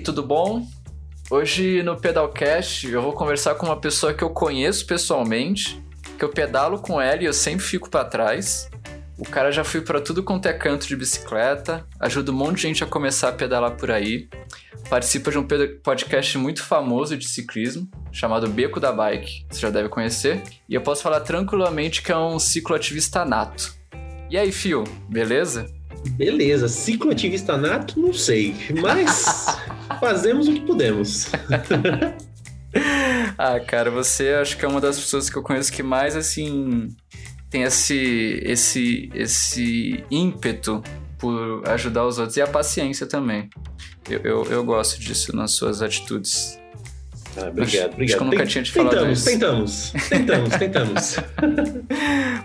tudo bom? Hoje no Pedalcast eu vou conversar com uma pessoa que eu conheço pessoalmente, que eu pedalo com ela e eu sempre fico para trás. O cara já foi para tudo quanto é canto de bicicleta, ajuda um monte de gente a começar a pedalar por aí. Participa de um podcast muito famoso de ciclismo, chamado Beco da Bike, você já deve conhecer. E eu posso falar tranquilamente que é um cicloativista nato. E aí, Fio, beleza? Beleza, cicloativista nato, não sei, mas fazemos o que podemos. ah, cara, você acho que é uma das pessoas que eu conheço que mais, assim, tem esse, esse, esse ímpeto por ajudar os outros e a paciência também. Eu, eu, eu gosto disso nas suas atitudes. Ah, obrigado, obrigado. Acho que eu nunca tinha te falado tentamos, isso. Tentamos, tentamos, tentamos.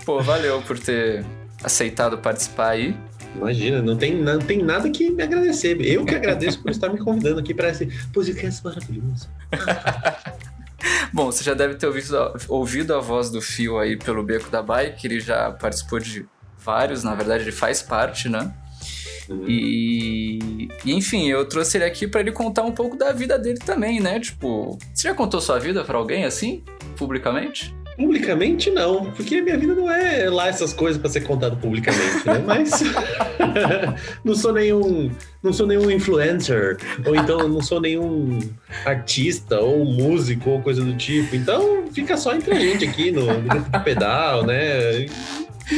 Pô, valeu por ter aceitado participar aí. Imagina, não tem, não tem nada que me agradecer. Eu que agradeço por estar me convidando aqui para esse podcast maravilhoso. Bom, você já deve ter ouvido, ouvido a voz do Fio aí pelo Beco da Bike, ele já participou de vários, na verdade ele faz parte, né? Uhum. E, e, enfim, eu trouxe ele aqui para ele contar um pouco da vida dele também, né? Tipo, você já contou sua vida para alguém assim, publicamente? Publicamente não, porque minha vida não é lá essas coisas para ser contado publicamente, né? Mas não sou nenhum, não sou nenhum influencer, ou então não sou nenhum artista ou músico ou coisa do tipo. Então fica só entre a gente aqui no, no pedal, né?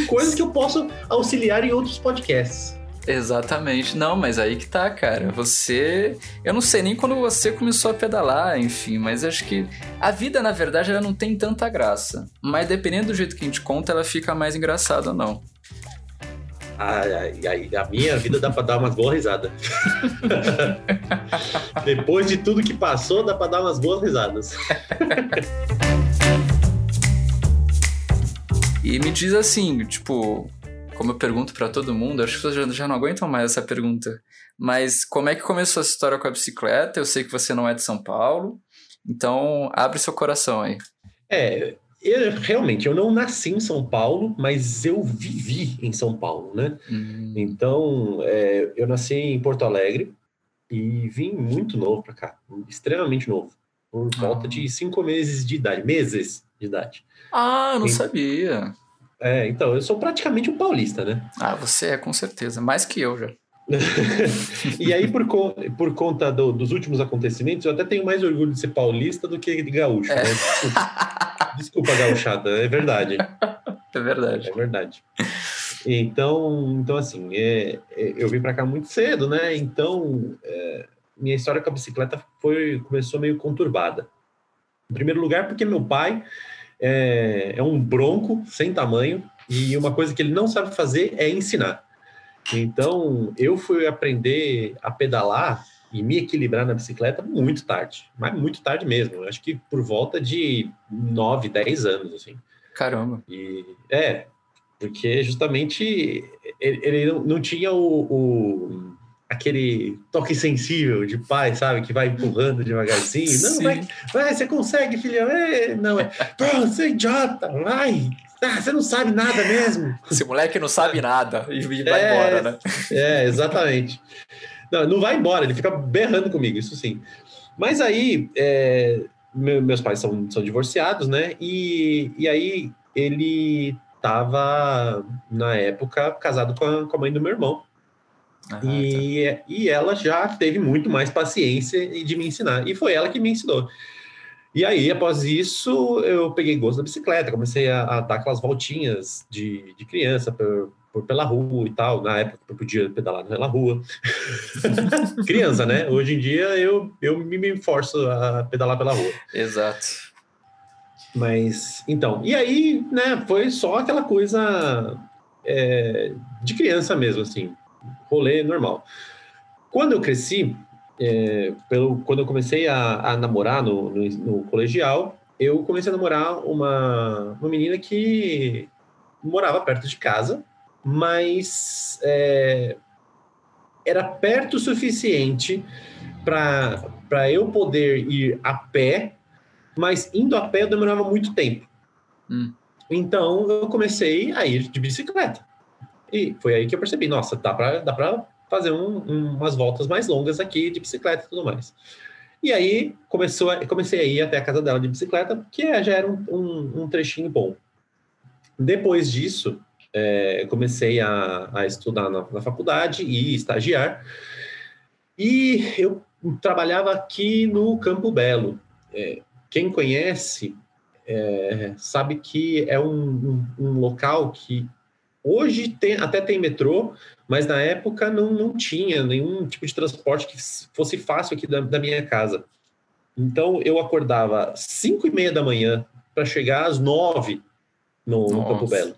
Coisas que eu posso auxiliar em outros podcasts. Exatamente. Não, mas aí que tá, cara. Você. Eu não sei nem quando você começou a pedalar, enfim, mas acho que a vida, na verdade, ela não tem tanta graça. Mas dependendo do jeito que a gente conta, ela fica mais engraçada ou não. A, a, a minha vida dá pra dar umas boas risadas. Depois de tudo que passou, dá pra dar umas boas risadas. e me diz assim, tipo, como eu pergunto para todo mundo, acho que as pessoas já não aguentam mais essa pergunta. Mas como é que começou essa história com a bicicleta? Eu sei que você não é de São Paulo, então abre seu coração aí. É, eu, realmente, eu não nasci em São Paulo, mas eu vivi em São Paulo, né? Hum. Então, é, eu nasci em Porto Alegre e vim muito novo para cá, extremamente novo, por volta ah. de cinco meses de idade, meses de idade. Ah, não e, sabia. É, então, eu sou praticamente um paulista, né? Ah, você é, com certeza. Mais que eu já. e aí, por, co por conta do, dos últimos acontecimentos, eu até tenho mais orgulho de ser paulista do que de gaúcho, é. né? Desculpa, Desculpa gauchada, é verdade. É verdade. É verdade. Então, então assim, é, é, eu vim para cá muito cedo, né? Então, é, minha história com a bicicleta foi começou meio conturbada. Em primeiro lugar, porque meu pai é, é um bronco sem tamanho e uma coisa que ele não sabe fazer é ensinar. Então, eu fui aprender a pedalar e me equilibrar na bicicleta muito tarde, mas muito tarde mesmo. Acho que por volta de 9, 10 anos, assim. Caramba. E, é, porque justamente ele, ele não, não, tinha o, o, aquele toque sensível de pai, sabe? Que vai empurrando devagarzinho. Sim. Não, vai, vai, você consegue, filhão. É, não, é. Pô, você é idiota, vai. Ah, você não sabe nada mesmo. Esse moleque não sabe nada e vai é, embora, né? É, exatamente. Não, não vai embora, ele fica berrando comigo, isso sim. Mas aí, é, meus pais são, são divorciados, né? E, e aí ele estava, na época, casado com a, com a mãe do meu irmão. Ah, e, tá. e ela já teve muito mais paciência de me ensinar. E foi ela que me ensinou. E aí, após isso, eu peguei gosto da bicicleta, comecei a, a dar aquelas voltinhas de, de criança por, por, pela rua e tal. Na época, eu podia pedalar pela rua. criança, né? Hoje em dia, eu, eu me, me forço a pedalar pela rua. Exato. Mas, então, e aí, né, foi só aquela coisa é, de criança mesmo, assim rolê normal. Quando eu cresci, é, pelo, quando eu comecei a, a namorar no, no, no, colegial, eu comecei a namorar uma, uma menina que morava perto de casa, mas é, era perto o suficiente para eu poder ir a pé, mas indo a pé eu demorava muito tempo. Hum. Então eu comecei a ir de bicicleta. E foi aí que eu percebi, nossa, dá pra, dá pra fazer um, um, umas voltas mais longas aqui de bicicleta e tudo mais. E aí começou a, comecei a ir até a casa dela de bicicleta, que é, já era um, um, um trechinho bom. Depois disso, é, comecei a, a estudar na, na, faculdade e estagiar. E eu trabalhava aqui no Campo Belo. É, quem conhece é, sabe que é um, um, local que hoje tem, até tem metrô, mas na época não, não tinha nenhum tipo de transporte que fosse fácil aqui da, da minha casa. Então eu acordava às 5 e meia da manhã para chegar às 9 no, no Campo Belo.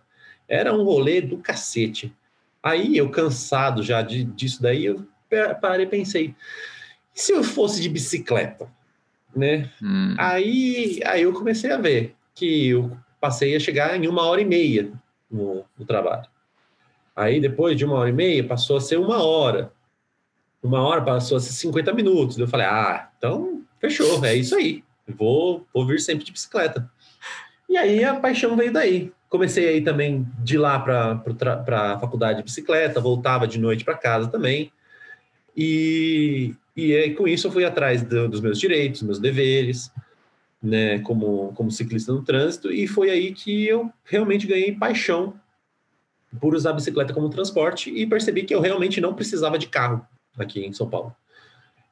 Era um rolê do cacete. Aí eu, cansado já de, disso daí, eu parei e pensei, e se eu fosse de bicicleta? Né? Hum. Aí, aí eu comecei a ver que eu passei a chegar em uma hora e meia no, no trabalho. Aí depois de uma hora e meia passou a ser uma hora. Uma hora passou a ser 50 minutos. Eu falei, ah, então fechou, é isso aí. Vou, vou vir sempre de bicicleta. E aí a paixão veio daí. Comecei aí também de lá para a faculdade de bicicleta, voltava de noite para casa também. E, e aí, com isso eu fui atrás do, dos meus direitos, meus deveres, né, como, como ciclista no trânsito, e foi aí que eu realmente ganhei paixão por usar a bicicleta como transporte e percebi que eu realmente não precisava de carro aqui em São Paulo.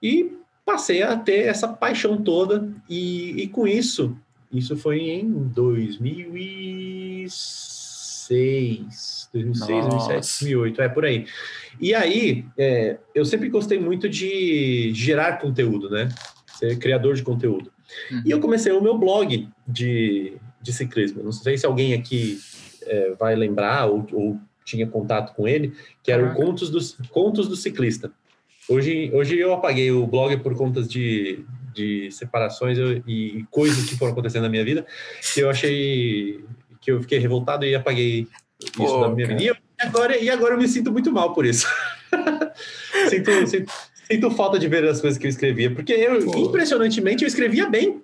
E passei a ter essa paixão toda, e, e com isso isso foi em 2006, 2006, Nossa. 2007, 2008, é por aí. E aí, é, eu sempre gostei muito de gerar conteúdo, né? Ser criador de conteúdo. Uhum. E eu comecei o meu blog de, de ciclismo. Não sei se alguém aqui é, vai lembrar ou, ou, tinha contato com ele, que era Caraca. o Contos do, Contos do Ciclista. Hoje, hoje eu apaguei o blog por contas de, de separações eu, e coisas que foram acontecendo na minha vida, que eu achei que eu fiquei revoltado e apaguei Pô, isso da minha cara. vida. E agora, e agora eu me sinto muito mal por isso. sinto, sinto, sinto, falta de ver as coisas que eu escrevia, porque eu, Pô. impressionantemente, eu escrevia bem.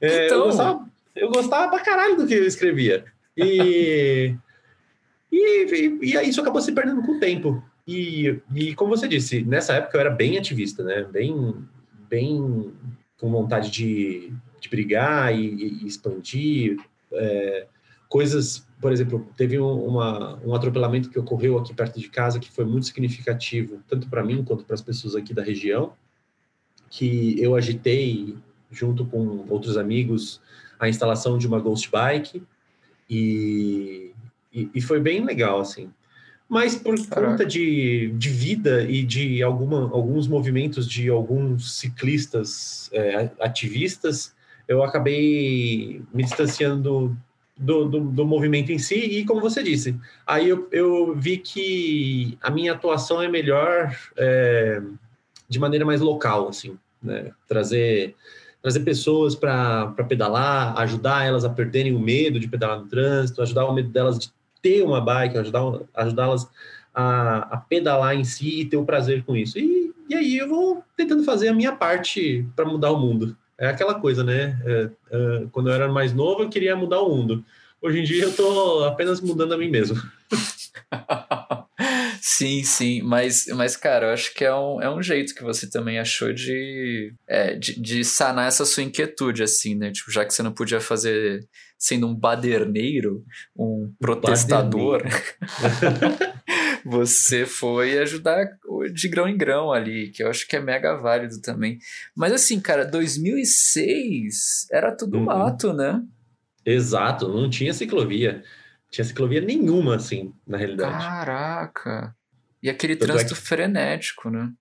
É, então... eu, gostava, eu gostava pra caralho do que eu escrevia. E, e, e, e isso acabou se perdendo com o tempo. E, e como você disse, nessa época eu era bem ativista, né? Bem, bem com vontade de, de brigar e, e expandir. É, coisas, por exemplo, teve um, uma, um atropelamento que ocorreu aqui perto de casa que foi muito significativo, tanto para mim quanto para as pessoas aqui da região, que eu agitei, junto com outros amigos, a instalação de uma Ghost Bike, e, e, e foi bem legal, assim mas por Caraca. conta de, de vida e de alguma, alguns movimentos de alguns ciclistas é, ativistas, eu acabei me distanciando do, do, do, movimento em si, e como você disse, aí eu, eu vi que a minha atuação é melhor é, de maneira mais local, assim, né? Trazer, trazer pessoas para pedalar, ajudar elas a perderem o medo de pedalar no trânsito, ajudar o medo delas de ter uma bike, ajudar, ajudá-las a, a, pedalar em si e ter o prazer com isso. E, e aí eu vou tentando fazer a minha parte para mudar o mundo. É aquela coisa, né? É, é, quando eu era mais novo, eu queria mudar o mundo. Hoje em dia eu estou apenas mudando a mim mesmo. Sim, sim, mas, mas cara, eu acho que é um, é um jeito que você também achou de, é, de, de sanar essa sua inquietude, assim, né? Tipo, já que você não podia fazer sendo um baderneiro, um protestador, você foi ajudar de grão em grão ali, que eu acho que é mega válido também. Mas assim, cara, 2006 era tudo uhum. mato, né? Exato, não tinha ciclovia. Tinha ciclovia nenhuma, assim, na realidade. Caraca! E aquele Tanto trânsito é que... frenético, né?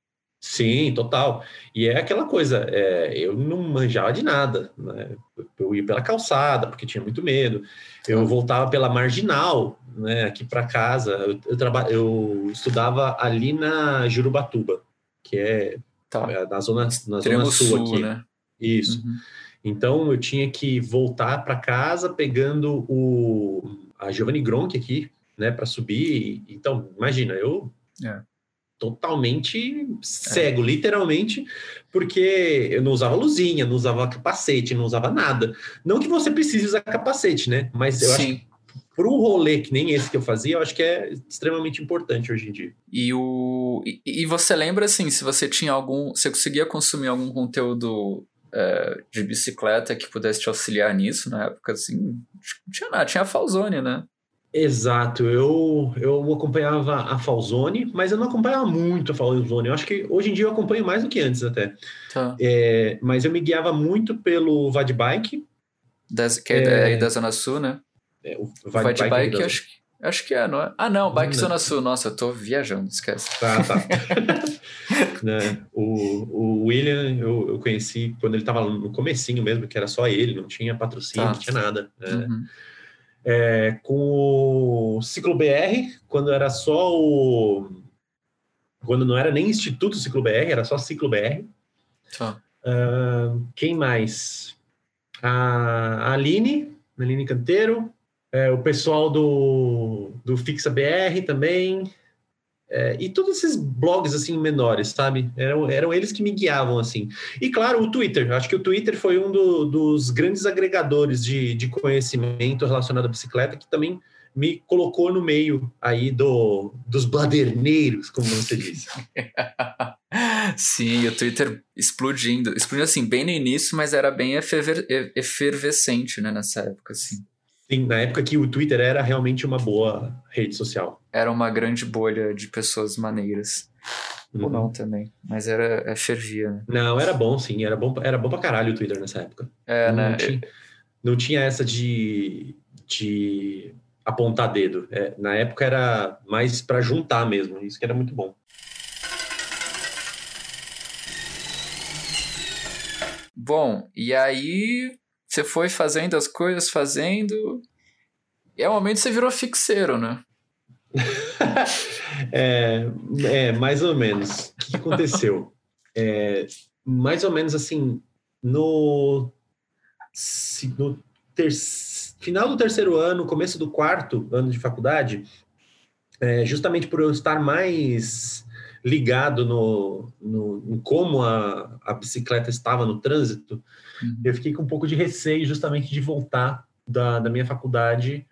Sim, total. E é aquela coisa, é, eu não manjava de nada, né? Eu ia pela calçada, porque tinha muito medo. Eu voltava pela marginal, né, aqui para casa. Eu, eu, traba... eu estudava ali na Jurubatuba, que é, tá. é na zona, na zona sul, sul aqui. Né? Isso. Uhum. Então eu tinha que voltar para casa pegando o a Giovanni Gronk aqui, né, para subir. Então, imagina, eu é. Totalmente cego, é. literalmente, porque eu não usava luzinha, não usava capacete, não usava nada. Não que você precise usar capacete, né? Mas eu Sim. acho para um rolê que nem esse que eu fazia, eu acho que é extremamente importante hoje em dia. E, o, e, e você lembra, assim, se você tinha algum. Você conseguia consumir algum conteúdo é, de bicicleta que pudesse te auxiliar nisso na época, assim? Não tinha nada, tinha a Falzone, né? Exato, eu, eu acompanhava a Falzone, mas eu não acompanhava muito a Falzone. Eu acho que hoje em dia eu acompanho mais do que antes até. Tá. É, mas eu me guiava muito pelo Vadbike. Das, que é, é da Zona Sul, né? É, o O Vadbike, acho, que- acho que é, não é? Ah, não, Bike Não. Zona Sul. Nossa, eu tô viajando, esquece. Tá, tá. Né, O, o William eu, eu conheci quando ele estava no comecinho mesmo, que era só ele, não tinha patrocínio, Tá. não tinha nada. né? Uhum. É, com o Ciclo BR, quando era só o. Quando não era nem Instituto Ciclo BR, era só Ciclo BR. Tá. Ah, quem mais? A a Aline, Aline Canteiro. É, o pessoal do, do Fixa BR também. É, e todos esses blogs assim menores, sabe? Eram, eram eles que me guiavam assim. E claro, o Twitter. Acho que o Twitter foi um do- dos grandes agregadores de, de conhecimento relacionado à bicicleta que também me colocou no meio aí do, dos baderneiros, como você disse. Sim, o Twitter explodindo. Explodiu assim, bem no início, mas era bem eferver- efervescente, né, nessa época, assim. Sim, na época que o Twitter era realmente uma boa rede social. Era uma grande bolha de pessoas maneiras. Ou Uhum. não também. Mas era, é, fervia, né? Não, era bom, sim. Era bom, era bom pra caralho o Twitter nessa época. É, não, né? tinha, não tinha essa de, de apontar dedo. É, na época era mais pra juntar mesmo. Isso que era muito bom. Bom, e aí você foi fazendo as coisas, fazendo. E ao momento você virou fixeiro, né? É, é, mais ou menos. O que aconteceu? É, mais ou menos assim, no, no ter- final do terceiro ano, começo do quarto ano de faculdade, é, justamente por eu estar mais ligado no, no, em como a, a bicicleta estava no trânsito, Uhum. eu fiquei com um pouco de receio justamente de voltar da, da minha faculdade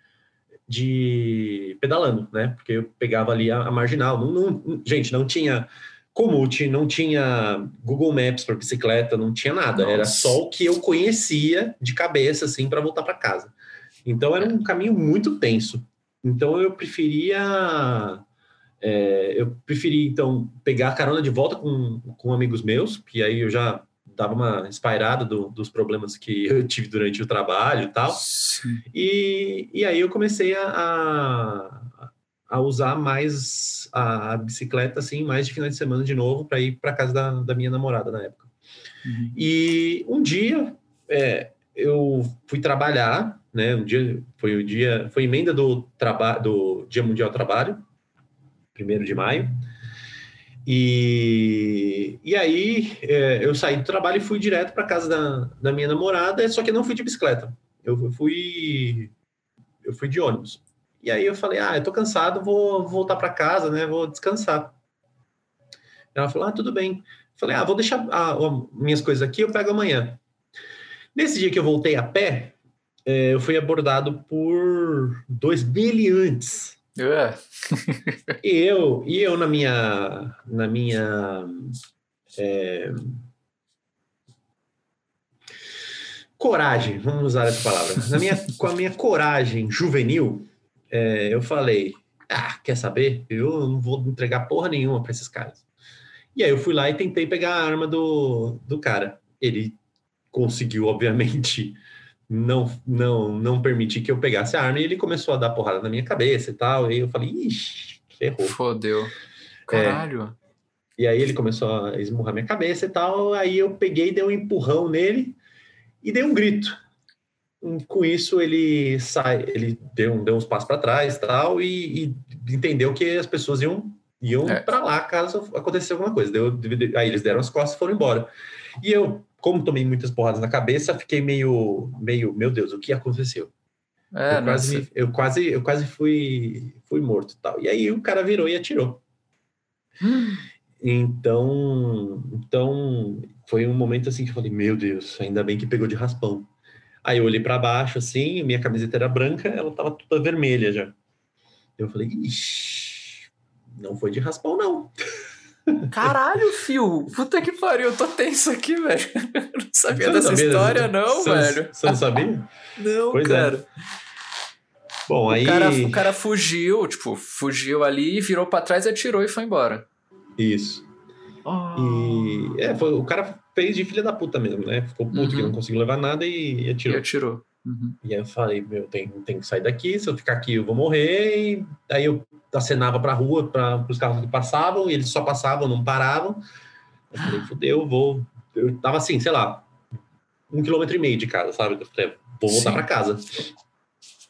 de pedalando, né? Porque eu pegava ali a, a marginal. Não, não- gente, não tinha Komoot, não tinha Google Maps para bicicleta, não tinha nada. Era Nossa. só o que eu conhecia de cabeça, assim, para voltar para casa. Então era um caminho muito tenso. Então eu preferia é, eu preferi, então, pegar a carona de volta com, com amigos meus, que aí eu já dava uma espairada do- dos problemas que eu tive durante o trabalho e tal. E, e aí eu comecei a, a, a usar mais a, a bicicleta, assim, mais de final de semana de novo, para ir para casa da, da minha namorada na época. Uhum. E um dia é, eu fui trabalhar, né? Um dia foi o dia, foi emenda do trabalho do Dia Mundial do Trabalho, primeiro de maio. E, e aí é, eu saí do trabalho e fui direto para casa da, da minha namorada, só que eu não fui de bicicleta. Eu fui eu fui de ônibus. E aí eu falei: "Ah, eu tô cansado, vou voltar para casa, né? Vou descansar". Ela falou: "Ah, tudo bem". Falei: "Ah, vou deixar ah, minhas coisas aqui, eu pego amanhã". Nesse dia que eu voltei a pé, é, eu fui abordado por dois meliantes. É. E eu, e eu na minha, na minha é, coragem, vamos usar essa palavra, na minha, com a minha coragem juvenil, é, eu falei, ah, quer saber? Eu não vou entregar porra nenhuma para esses caras. E aí eu fui lá e tentei pegar a arma do, do cara. Ele conseguiu, obviamente, não, não, não permitir que eu pegasse a arma e ele começou a dar porrada na minha cabeça e tal. E eu falei, ixi, ferrou. Fodeu. Caralho. E aí ele começou a esmurrar minha cabeça e tal. Aí eu peguei, dei um empurrão nele e dei um grito. Com isso ele sai, ele deu, deu uns passos para trás tal, e, e entendeu que as pessoas iam, iam É. para lá caso acontecesse alguma coisa. Deu, aí eles deram as costas e foram embora. E eu, como tomei muitas porradas na cabeça, fiquei meio, meio, meu Deus, o que aconteceu? É, eu, quase, eu quase, eu quase fui, fui morto tal. E aí o cara virou e atirou. Hum. Então, então foi um momento assim que eu falei, meu Deus, ainda bem que pegou de raspão. Aí eu olhei para baixo, assim, minha camiseta era branca, ela tava toda vermelha já. Eu falei, ixi, não foi de raspão, não. Caralho, fio! Puta que pariu, eu tô tenso aqui, velho. Não sabia não dessa história, não, você, velho. Você não sabia? não, pois é. cara. É. Bom, o aí. Cara, o cara fugiu, tipo, fugiu ali, virou para trás, atirou e foi embora. Isso. Oh. E. É, foi, o cara fez de filha da puta mesmo, né? Ficou puto uhum. que não conseguiu levar nada e, e atirou. E atirou. Uhum. E aí eu falei, meu, tem, tem que sair daqui, se eu ficar aqui eu vou morrer. E aí eu acenava pra rua, para os carros que passavam, e eles só passavam, não paravam. Eu falei, fudeu, vou. Eu tava assim, sei lá, um quilômetro e meio de casa, sabe? Eu falei, vou voltar para casa.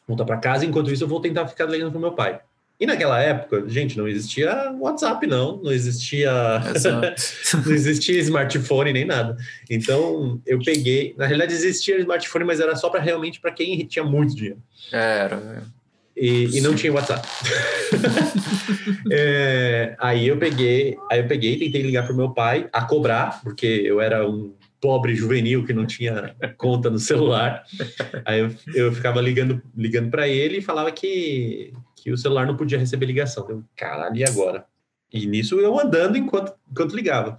Voltar para casa, enquanto isso eu vou tentar ficar ligando pro meu pai. E naquela época, gente, não existia WhatsApp, não, não existia, não existia smartphone nem nada. Então eu peguei, na realidade existia smartphone, mas era só para realmente para quem tinha muito dinheiro. Era. É. E, e não tinha WhatsApp. é, aí eu peguei, aí eu peguei, tentei ligar pro meu pai a cobrar, porque eu era um pobre juvenil que não tinha conta no celular. Aí eu, eu ficava ligando, ligando para ele e falava que que o celular não podia receber ligação. Deu, caralho, e agora? E nisso eu andando enquanto, enquanto ligava.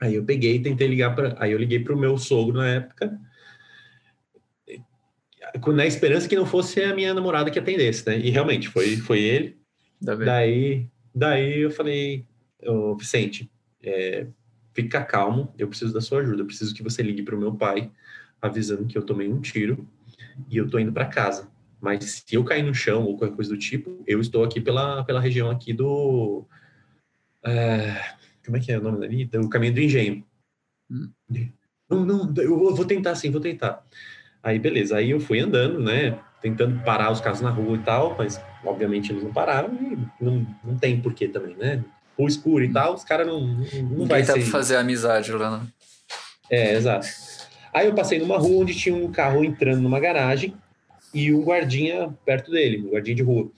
Aí eu peguei, tentei ligar para. Aí eu liguei para o meu sogro na época, na esperança que não fosse a minha namorada que atendesse, né? E realmente foi, foi ele. Daí, daí eu falei, oh, Vicente, é, fica calmo, eu preciso da sua ajuda, eu preciso que você ligue para o meu pai, avisando que eu tomei um tiro e eu tô indo para casa. Mas se eu cair no chão ou qualquer coisa do tipo, eu estou aqui pela, pela região aqui do... É, como é que é o nome dali? Do Caminho do Engenho. Hum. Não, não, eu vou tentar sim, vou tentar. Aí, beleza. Aí eu fui andando, né? Tentando parar os carros na rua e tal, mas obviamente eles não pararam e não, não tem porquê também, né? Rua escuro e hum. tal, os caras não, não, não vai tá ser... fazer amizade lá, né? É, exato. Aí eu passei numa rua onde tinha um carro entrando numa garagem e um guardinha perto dele, um guardinha de rua.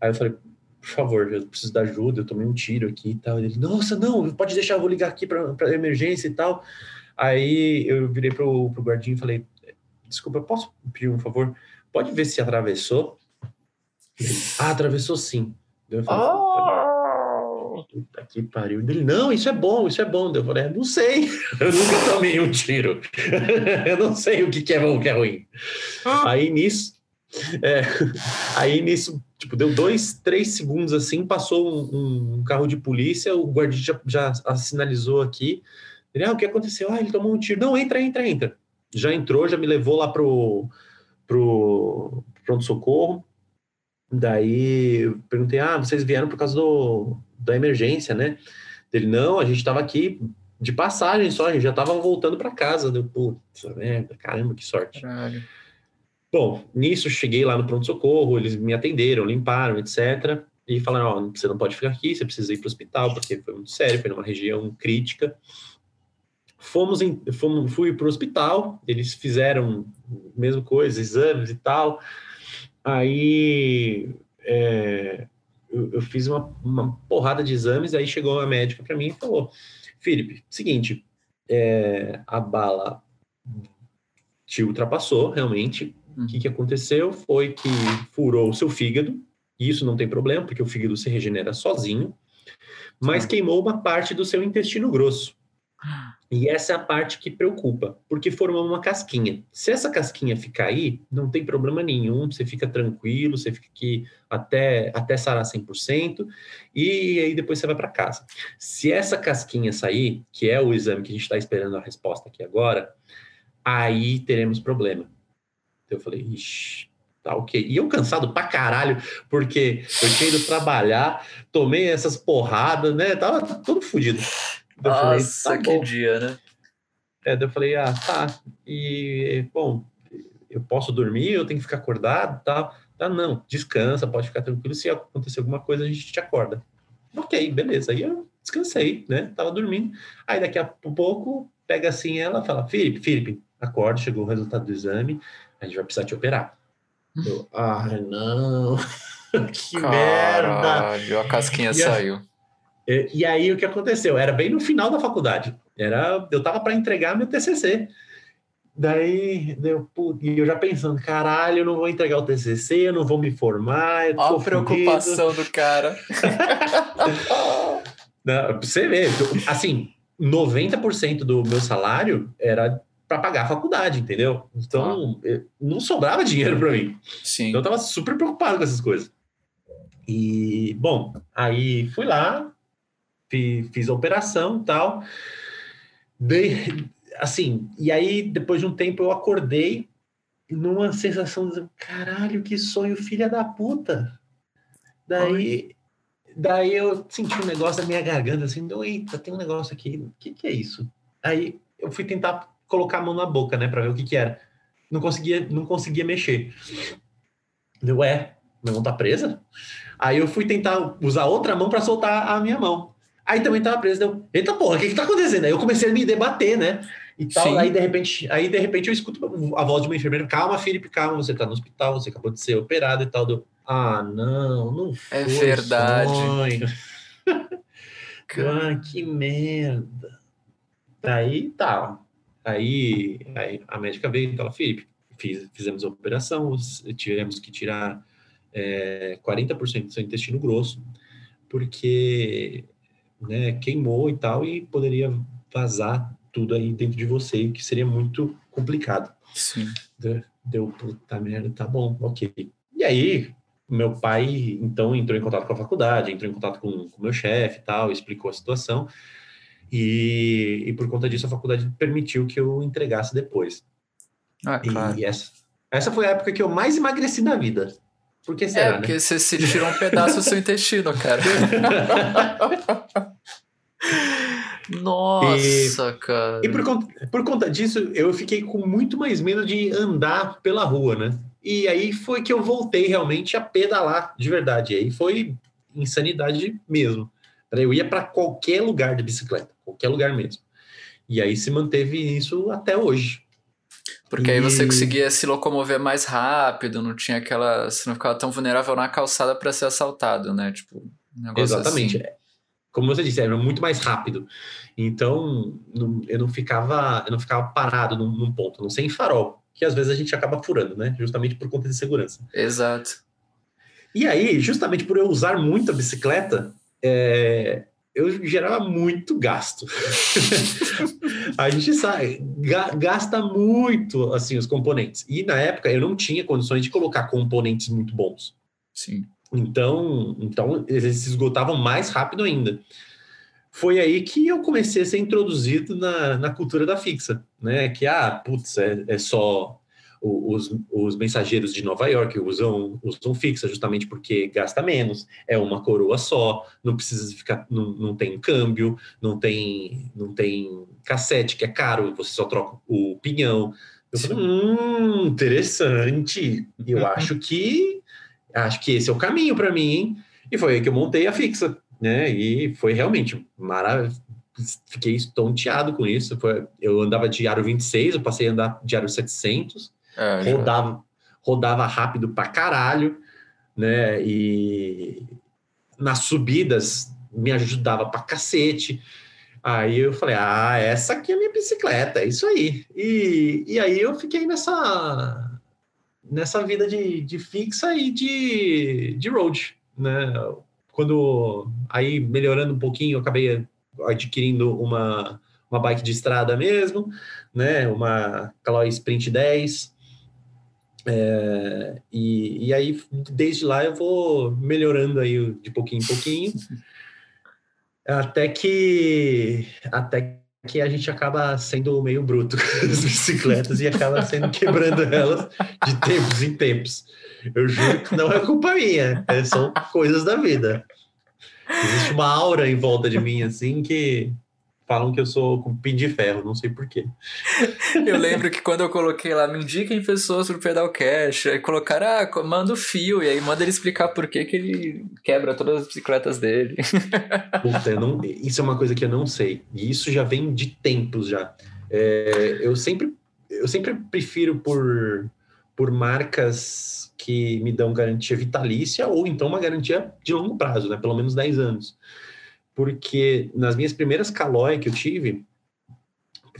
Aí eu falei, por favor, eu preciso da ajuda, eu tomei um tiro aqui e tal. Ele, nossa, não, pode deixar, eu vou ligar aqui para emergência e tal. Aí eu virei pro, pro guardinha e falei, desculpa, posso pedir um favor? Pode ver se atravessou? Ele, ah, atravessou sim. Eu falei, oh! Puta que pariu. Ele, não, isso é bom, isso é bom. Eu falei, não sei, eu nunca tomei um tiro. eu não sei o que, que é bom, o que é ruim. Aí nisso, é, aí nisso, tipo, deu dois, três segundos assim, passou um, um carro de polícia, o guardião já, já sinalizou aqui. Ele, ah, o que aconteceu? Ah, ele tomou um tiro. Não, entra, entra, entra. Já entrou, já me levou lá pro, pro pronto-socorro. Daí eu perguntei, ah, vocês vieram por causa do, da emergência, né? Ele, não, a gente estava aqui de passagem só, a gente já estava voltando para casa. Deu, putz, merda, caramba, que sorte. Caralho. Bom, nisso cheguei lá no pronto-socorro, eles me atenderam, limparam, etc. E falaram: Ó, você não pode ficar aqui, você precisa ir para o hospital, porque foi muito sério, foi numa região crítica. Fomos, em, fomos fui para o hospital, eles fizeram a mesma coisa, exames e tal. Aí é, eu, eu fiz uma, uma, porrada de exames, aí chegou a médica para mim e falou: Felipe, seguinte, é, a bala te ultrapassou realmente. O que, que aconteceu foi que furou o seu fígado, e isso não tem problema, porque o fígado se regenera sozinho, mas queimou uma parte do seu intestino grosso. E essa é a parte que preocupa, porque formou uma casquinha. Se essa casquinha ficar aí, não tem problema nenhum, você fica tranquilo, você fica aqui até, até sarar 100%, e aí depois você vai para casa. Se essa casquinha sair, que é o exame que a gente está esperando a resposta aqui agora, aí teremos problema. Então eu falei, ixi, tá ok. E eu cansado pra caralho, porque eu tinha ido trabalhar, tomei essas porradas, né? Tava todo fodido. Eu Nossa, falei, tá que bom. dia, né? É, daí eu falei, ah, tá. E, bom, eu posso dormir, eu tenho que ficar acordado tal. Tá, não, descansa, pode ficar tranquilo. Se acontecer alguma coisa, a gente te acorda. Ok, beleza. Aí eu descansei, né? Tava dormindo. Aí daqui a pouco, pega assim ela fala, Felipe, Felipe, acorda, chegou o resultado do exame, a gente vai precisar te operar. Eu, ah, não. que Caralho, merda. a casquinha e saiu. E, e, aí o que aconteceu? Era bem no final da faculdade. Era, eu tava para entregar meu TCC. Daí, deu, e eu já pensando, caralho, eu não vou entregar o TCC, eu não vou me formar. Olha a preocupação do cara. não, você vê, assim, 90% do meu salário era para pagar a faculdade, entendeu? Então, ah. não sobrava dinheiro para mim. Sim. Então, eu tava super preocupado com essas coisas. E, bom, aí fui lá, fiz, fiz a operação e tal. Dei, assim, e aí depois de um tempo eu acordei numa sensação de caralho, que sonho filha da puta. Daí, daí eu senti um negócio na minha garganta assim, eita, tem um negócio aqui, o que, que é isso? Aí eu fui tentar colocar a mão na boca, né, para ver o que que era. Não conseguia, não conseguia mexer. Deu, é, minha mão tá presa? Aí eu fui tentar usar outra mão para soltar a minha mão. Aí também tava preso, deu, eita porra, o que que tá acontecendo? Aí eu comecei a me debater, né? E tal, aí de repente, aí de repente eu escuto a voz de uma enfermeira, calma, Felipe, calma, você tá no hospital, você acabou de ser operado e tal, deu, ah, não, não é foi É verdade. ah, que merda. Aí tá. Aí, aí a médica veio e falou, Felipe, fiz, fizemos a operação, tivemos que tirar é, 40% do seu intestino grosso, porque né, queimou e tal, e poderia vazar tudo aí dentro de você, que seria muito complicado. Sim. Deu, puta merda, tá bom, ok. E aí, meu pai, então, entrou em contato com a faculdade, entrou em contato com o meu chefe e tal, explicou a situação, e, e por conta disso a faculdade permitiu que eu entregasse depois. Ah, claro. E essa, essa foi a época que eu mais emagreci na vida. Por que será, é, porque né? você se tirou um pedaço do seu intestino, cara. Nossa, e, cara. E por conta, por conta disso, eu fiquei com muito mais medo de andar pela rua, né? E aí foi que eu voltei realmente a pedalar de verdade. E aí foi insanidade mesmo. Eu ia para qualquer lugar de bicicleta, qualquer lugar mesmo. E aí se manteve isso até hoje. Porque e... aí você conseguia se locomover mais rápido, não tinha aquela. Você não ficava tão vulnerável na calçada para ser assaltado, né? Tipo, um Exatamente. Assim. Como você disse, era muito mais rápido. Então, não, eu não ficava, eu não ficava parado num, num, ponto, não sei em farol, que às vezes a gente acaba furando, né? Justamente por conta de segurança. Exato. E aí, justamente por eu usar muito a bicicleta, é, eu gerava muito gasto. a gente sabe, gasta muito assim os componentes. E na época eu não tinha condições de colocar componentes muito bons. Sim. Então, então eles se esgotavam mais rápido ainda. Foi aí que eu comecei a ser introduzido na, na cultura da fixa, né? Que ah, putz, é, é só os, os mensageiros de Nova York usam, usam fixa justamente porque gasta menos, é uma coroa só, não precisa ficar, não, não tem câmbio, não tem, não tem cassete que é caro, você só troca o pinhão. Eu falei, hum, interessante. Eu acho que acho que esse é o caminho para mim, hein? E foi aí que eu montei a fixa, né? E foi realmente maravilhoso. Fiquei estonteado com isso. Foi, eu andava de aro 26, eu passei a andar de aro 700. É, rodava, rodava rápido pra caralho, né? E nas subidas me ajudava pra cacete. Aí eu falei, ah, essa aqui é minha bicicleta, é isso aí. E, e aí eu fiquei nessa nessa vida de, de fixa e de, de road, né? Quando aí melhorando um pouquinho, eu acabei adquirindo uma, uma bike de estrada mesmo, né? Uma Caloi Sprint 10, é, e, e aí, desde lá, eu vou melhorando aí de pouquinho em pouquinho, até que, até que a gente acaba sendo meio bruto com as bicicletas e acaba sendo quebrando elas de tempos em tempos. Eu juro que não é culpa minha, é, são coisas da vida. Existe uma aura em volta de mim, assim, que falam que eu sou com pin de ferro, não sei porquê. Eu lembro que quando eu coloquei lá, me indiquem pessoas pro Pedal Cash, aí colocaram, ah, manda o fio, e aí manda ele explicar por que, que ele quebra todas as bicicletas dele. Puta, não, isso é uma coisa que eu não sei, e isso já vem de tempos já. É, eu, sempre, eu sempre prefiro por, por marcas que me dão garantia vitalícia ou então uma garantia de longo prazo, né? Pelo menos 10 anos porque nas minhas primeiras calói que eu tive,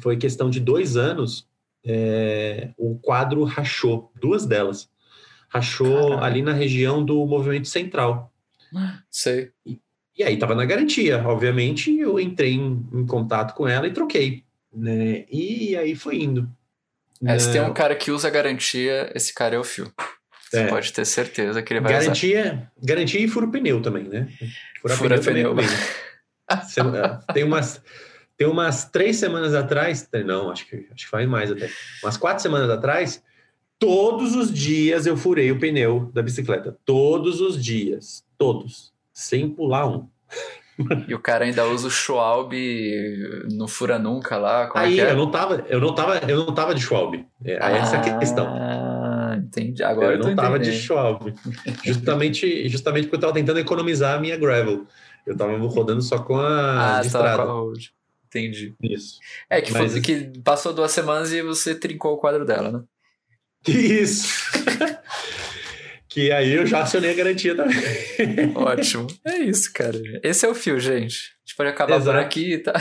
foi questão de dois anos, é, o quadro rachou, duas delas. Rachou Caralho. ali na região do movimento central. Sei. E aí tava na garantia, obviamente, eu entrei em, em contato com ela e troquei, né? E aí foi indo. É, se tem um cara que usa garantia, esse cara é o Fio. Você É. pode ter certeza que ele vai usar. Garantia, garantia e furo pneu também, né? Furar Fura também pneu. É, tem umas tem umas três semanas atrás, não, acho que acho que faz mais até. Umas quatro semanas atrás, todos os dias eu furei o pneu da bicicleta. Todos os dias, todos, sem pular um. E o cara ainda usa o Schwalbe no Fura Nunca lá. Como Aí é é? eu não tava, eu não tava, eu não tava de Schwalbe. É, essa é a questão. Ah, entendi. Agora eu eu não tava de entendendo. Schwalbe. Justamente, justamente porque eu tava tentando economizar a minha gravel. Eu tava rodando só com a Ah, de tava com estrada. a road. Entendi. Isso. É que, Mas- foi, que passou duas semanas e você trincou o quadro dela, né? Isso. que aí eu já acionei a garantia também. Ótimo. É isso, cara. Esse é o fio, gente. A gente pode acabar por Exato. aqui, tá?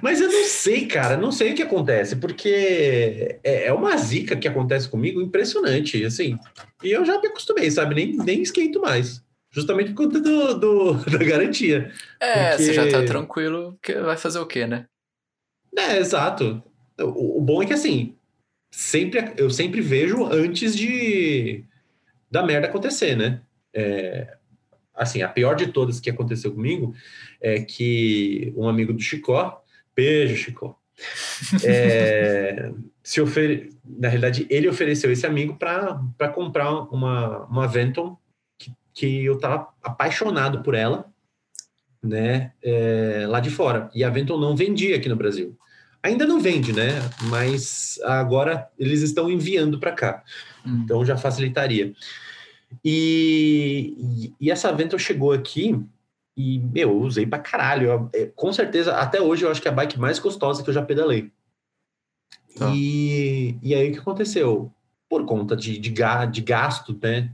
Mas eu não sei, cara, não sei o que acontece, porque é é uma zica que acontece comigo impressionante, assim. E eu já me acostumei, sabe? Nem, nem esquento mais. Justamente por conta do, do- da garantia. É, Porque- você já tá tranquilo, porque vai fazer o quê, né? É, exato. O, o bom é que assim, sempre eu sempre vejo antes de da merda acontecer, né? É, assim, a pior de todas que aconteceu comigo é que um amigo do Chicó, beijo, Chicó, é, se ofere... na realidade, ele ofereceu esse amigo para comprar uma, uma Venton que, eu tava apaixonado por ela, né? é, lá de fora. E a Venton não vendia aqui no Brasil. Ainda não vende, né? Mas agora eles estão enviando para cá. Hum. Então já facilitaria. E, e, essa Venton chegou aqui e, meu, eu usei pra caralho. Eu- é, com certeza, até hoje eu acho que é a bike mais gostosa que eu já pedalei. Tá. E, e aí o que aconteceu? Por conta de, de, de gasto né,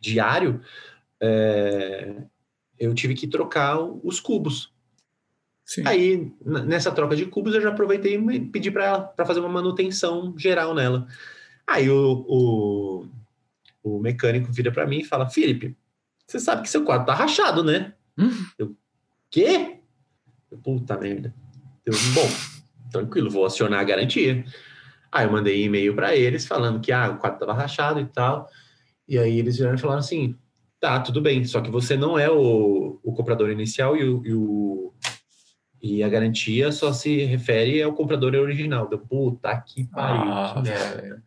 diário, é, eu tive que trocar os cubos. Sim. Aí, nessa troca de cubos, eu já aproveitei e pedi para ela para fazer uma manutenção geral nela. Aí o, o, o mecânico vira para mim e fala: Felipe, você sabe que seu quadro tá rachado, né? Hum? Eu, quê? Eu, Puta merda. Eu, bom, tranquilo, vou acionar a garantia. Aí eu mandei e-mail para eles falando que ah, o quadro tava rachado e tal. E aí eles vieram e falaram assim: tá, tudo bem, só que você não é o, o comprador inicial e o, e o- e a garantia só se refere ao comprador original. Deu, puta que pariu. Ah, que merda.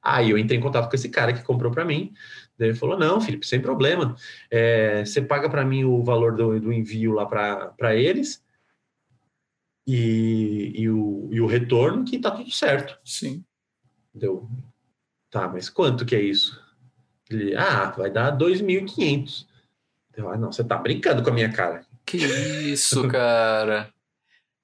Aí eu entrei em contato com esse cara que comprou para mim. Daí ele falou: Não, Felipe, sem problema. É, você paga para mim o valor do, do envio lá para eles e, e, o, e o retorno, que tá tudo certo. Sim. Deu, tá, mas quanto que é isso? Ele, ah, vai dar 2.500. Eu, ah, não, você tá brincando com a minha cara. Que isso, cara.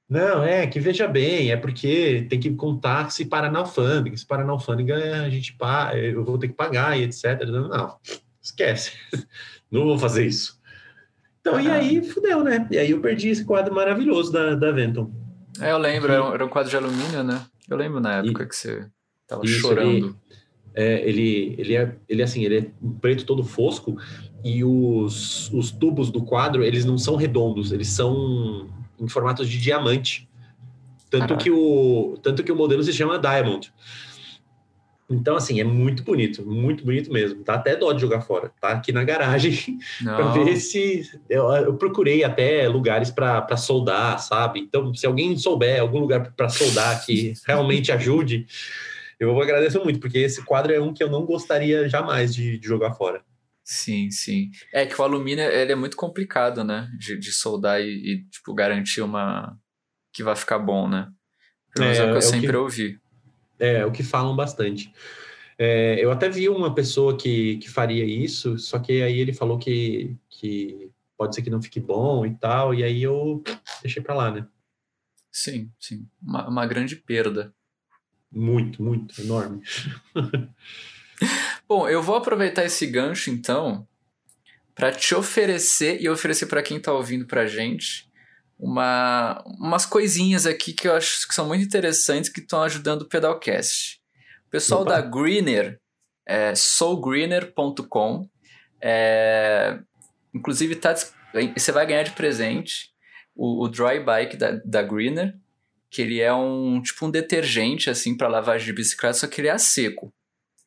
Não, é que veja bem, é porque tem que contar se parar na alfândega. Se parar na alfândega, a gente paga, eu vou ter que pagar e etc. Não, não, esquece. Não vou fazer isso. Então, e aí, fudeu, né? E aí eu perdi esse quadro maravilhoso da, da Venton. É, eu lembro, era um, era um quadro de alumínio, né? Eu lembro na época que você tava Isso, chorando. É, ele, ele é, ele assim, ele é preto todo fosco e os, os tubos do quadro, eles não são redondos, eles são em formato de diamante. Tanto que, o, tanto que o modelo se chama Diamond. Então, assim, é muito bonito, muito bonito mesmo. Tá até dó de jogar fora. Tá aqui na garagem para ver se. Eu, eu procurei até lugares para soldar, sabe? Então, se alguém souber algum lugar para soldar que realmente ajude, eu agradeço muito, porque esse quadro é um que eu não gostaria jamais de, de jogar fora. Sim, sim. É que o alumínio ele é muito complicado, né? De, de soldar e, e, tipo, garantir uma. que vai ficar bom, né? Pelo menos é, É, o que eu é sempre que- ouvi. É, o que falam bastante. É, eu até vi uma pessoa que, que faria isso, só que aí ele falou que, que pode ser que não fique bom e tal, e aí eu deixei para lá, né? Sim, sim. Uma, uma grande perda. Muito, muito, enorme. Bom, eu vou aproveitar esse gancho então para te oferecer e oferecer para quem tá ouvindo pra gente uma, umas coisinhas aqui que eu acho que são muito interessantes que estão ajudando o Pedalcast. O pessoal Opa. da Greener, é, soulgreener.com, é, inclusive tá, você vai ganhar de presente o, o Dry Bike da, da Greener, que ele é um tipo um detergente assim para lavagem de bicicleta, só que ele é a seco.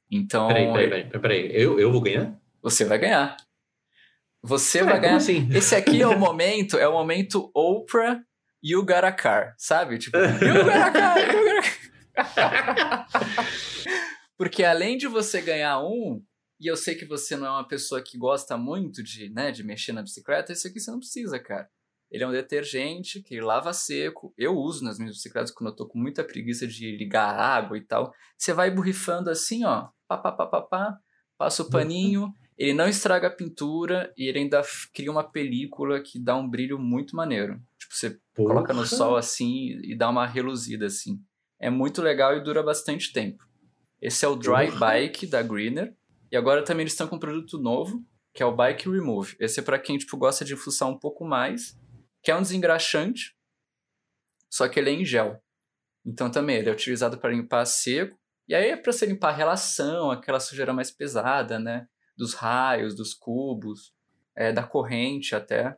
Então. Peraí, peraí, peraí, peraí. Eu, eu vou ganhar? Você vai ganhar. Você vai ganhar. Assim? Esse aqui é o momento, é o momento Oprah e o Garacar, sabe? Tipo, e o e o. Porque além de você ganhar um, e eu sei que você não é uma pessoa que gosta muito de, né, de mexer na bicicleta, esse aqui você não precisa, cara. Ele é um detergente que lava seco. Eu uso nas minhas bicicletas quando eu tô com muita preguiça de ligar água e tal. Você vai borrifando assim, ó, pá, pá, pá, pá, pá, passa o paninho, ele não estraga a pintura e ele ainda cria uma película que dá um brilho muito maneiro. Tipo, você Porra. coloca no sol assim e dá uma reluzida assim. É muito legal e dura bastante tempo. Esse é o Dry Porra. Bike da Greener. E agora também eles estão com um produto novo, que é o Bike Remove. Esse é para quem tipo gosta de fuçar um pouco mais, que é um desengraxante, só que ele é em gel. Então também ele é utilizado para limpar seco. E aí é para você limpar a relação, aquela sujeira mais pesada, né? dos raios, dos cubos, é, da corrente até.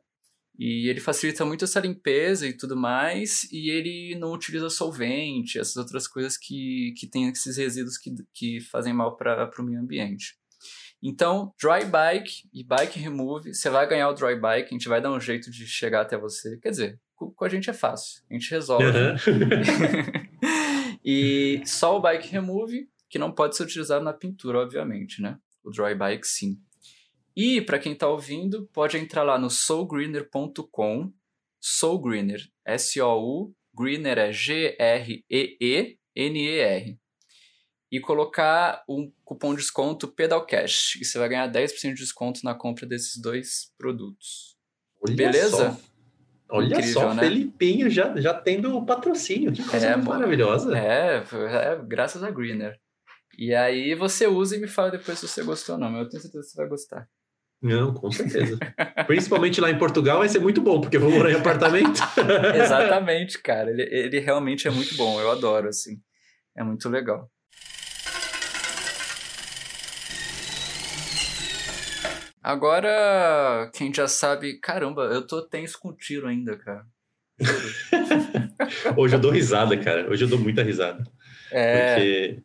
E ele facilita muito essa limpeza e tudo mais, e ele não utiliza solvente, essas outras coisas que, que tem esses resíduos que, que fazem mal para o meio ambiente. Então, Dry Bike e Bike Remove, você vai ganhar o Dry Bike, a gente vai dar um jeito de chegar até você. Quer dizer, com, a gente é fácil, a gente resolve. Uhum. e só o Bike Remove, que não pode ser utilizado na pintura, obviamente, né? o Dry Bike sim. E para quem está ouvindo, pode entrar lá no soulgreener.com, soulgreener, S-O-U, greener é G-R-E-E-N-E-R, e colocar um cupom de desconto PedalCash, e você vai ganhar 10% de desconto na compra desses dois produtos. Olha Beleza? Só. Olha Incrível, só, né? Felipinho já, já tendo o patrocínio, que coisa é, maravilhosa. É, é, graças a Greener. E aí você usa e me fala depois se você gostou ou não, mas eu tenho certeza que você vai gostar. Não, com certeza. Principalmente lá em Portugal vai ser muito bom, porque eu vou morar em apartamento. Exatamente, cara. Ele, ele realmente é muito bom, eu adoro, assim. É muito legal. Agora, quem já sabe, caramba, eu tô tenso com tiro ainda, cara. Hoje eu dou risada, cara. Hoje eu dou muita risada. É. Porque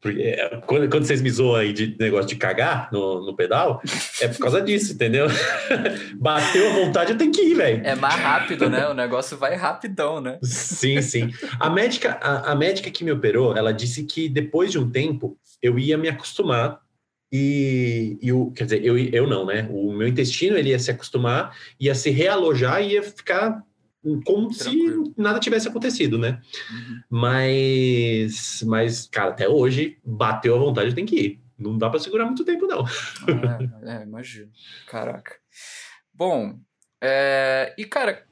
porque, é, quando, quando vocês me zoam aí de negócio de cagar no, no pedal, é por causa disso, entendeu? Bateu a vontade, eu tenho que ir, velho. É mais rápido, né? O negócio vai rapidão, né? Sim, sim. A médica, a, a médica que me operou, ela disse que depois de um tempo eu ia me acostumar e, e o, quer dizer, eu, eu não, né? O meu intestino ele ia se acostumar, ia se realojar e ia ficar como Tranquilo. se nada tivesse acontecido, né? Uhum. Mas, mas, cara, até hoje, bateu a vontade, tem que ir. Não dá para segurar muito tempo, não. é, é, imagino. Caraca. Bom, é... e, cara,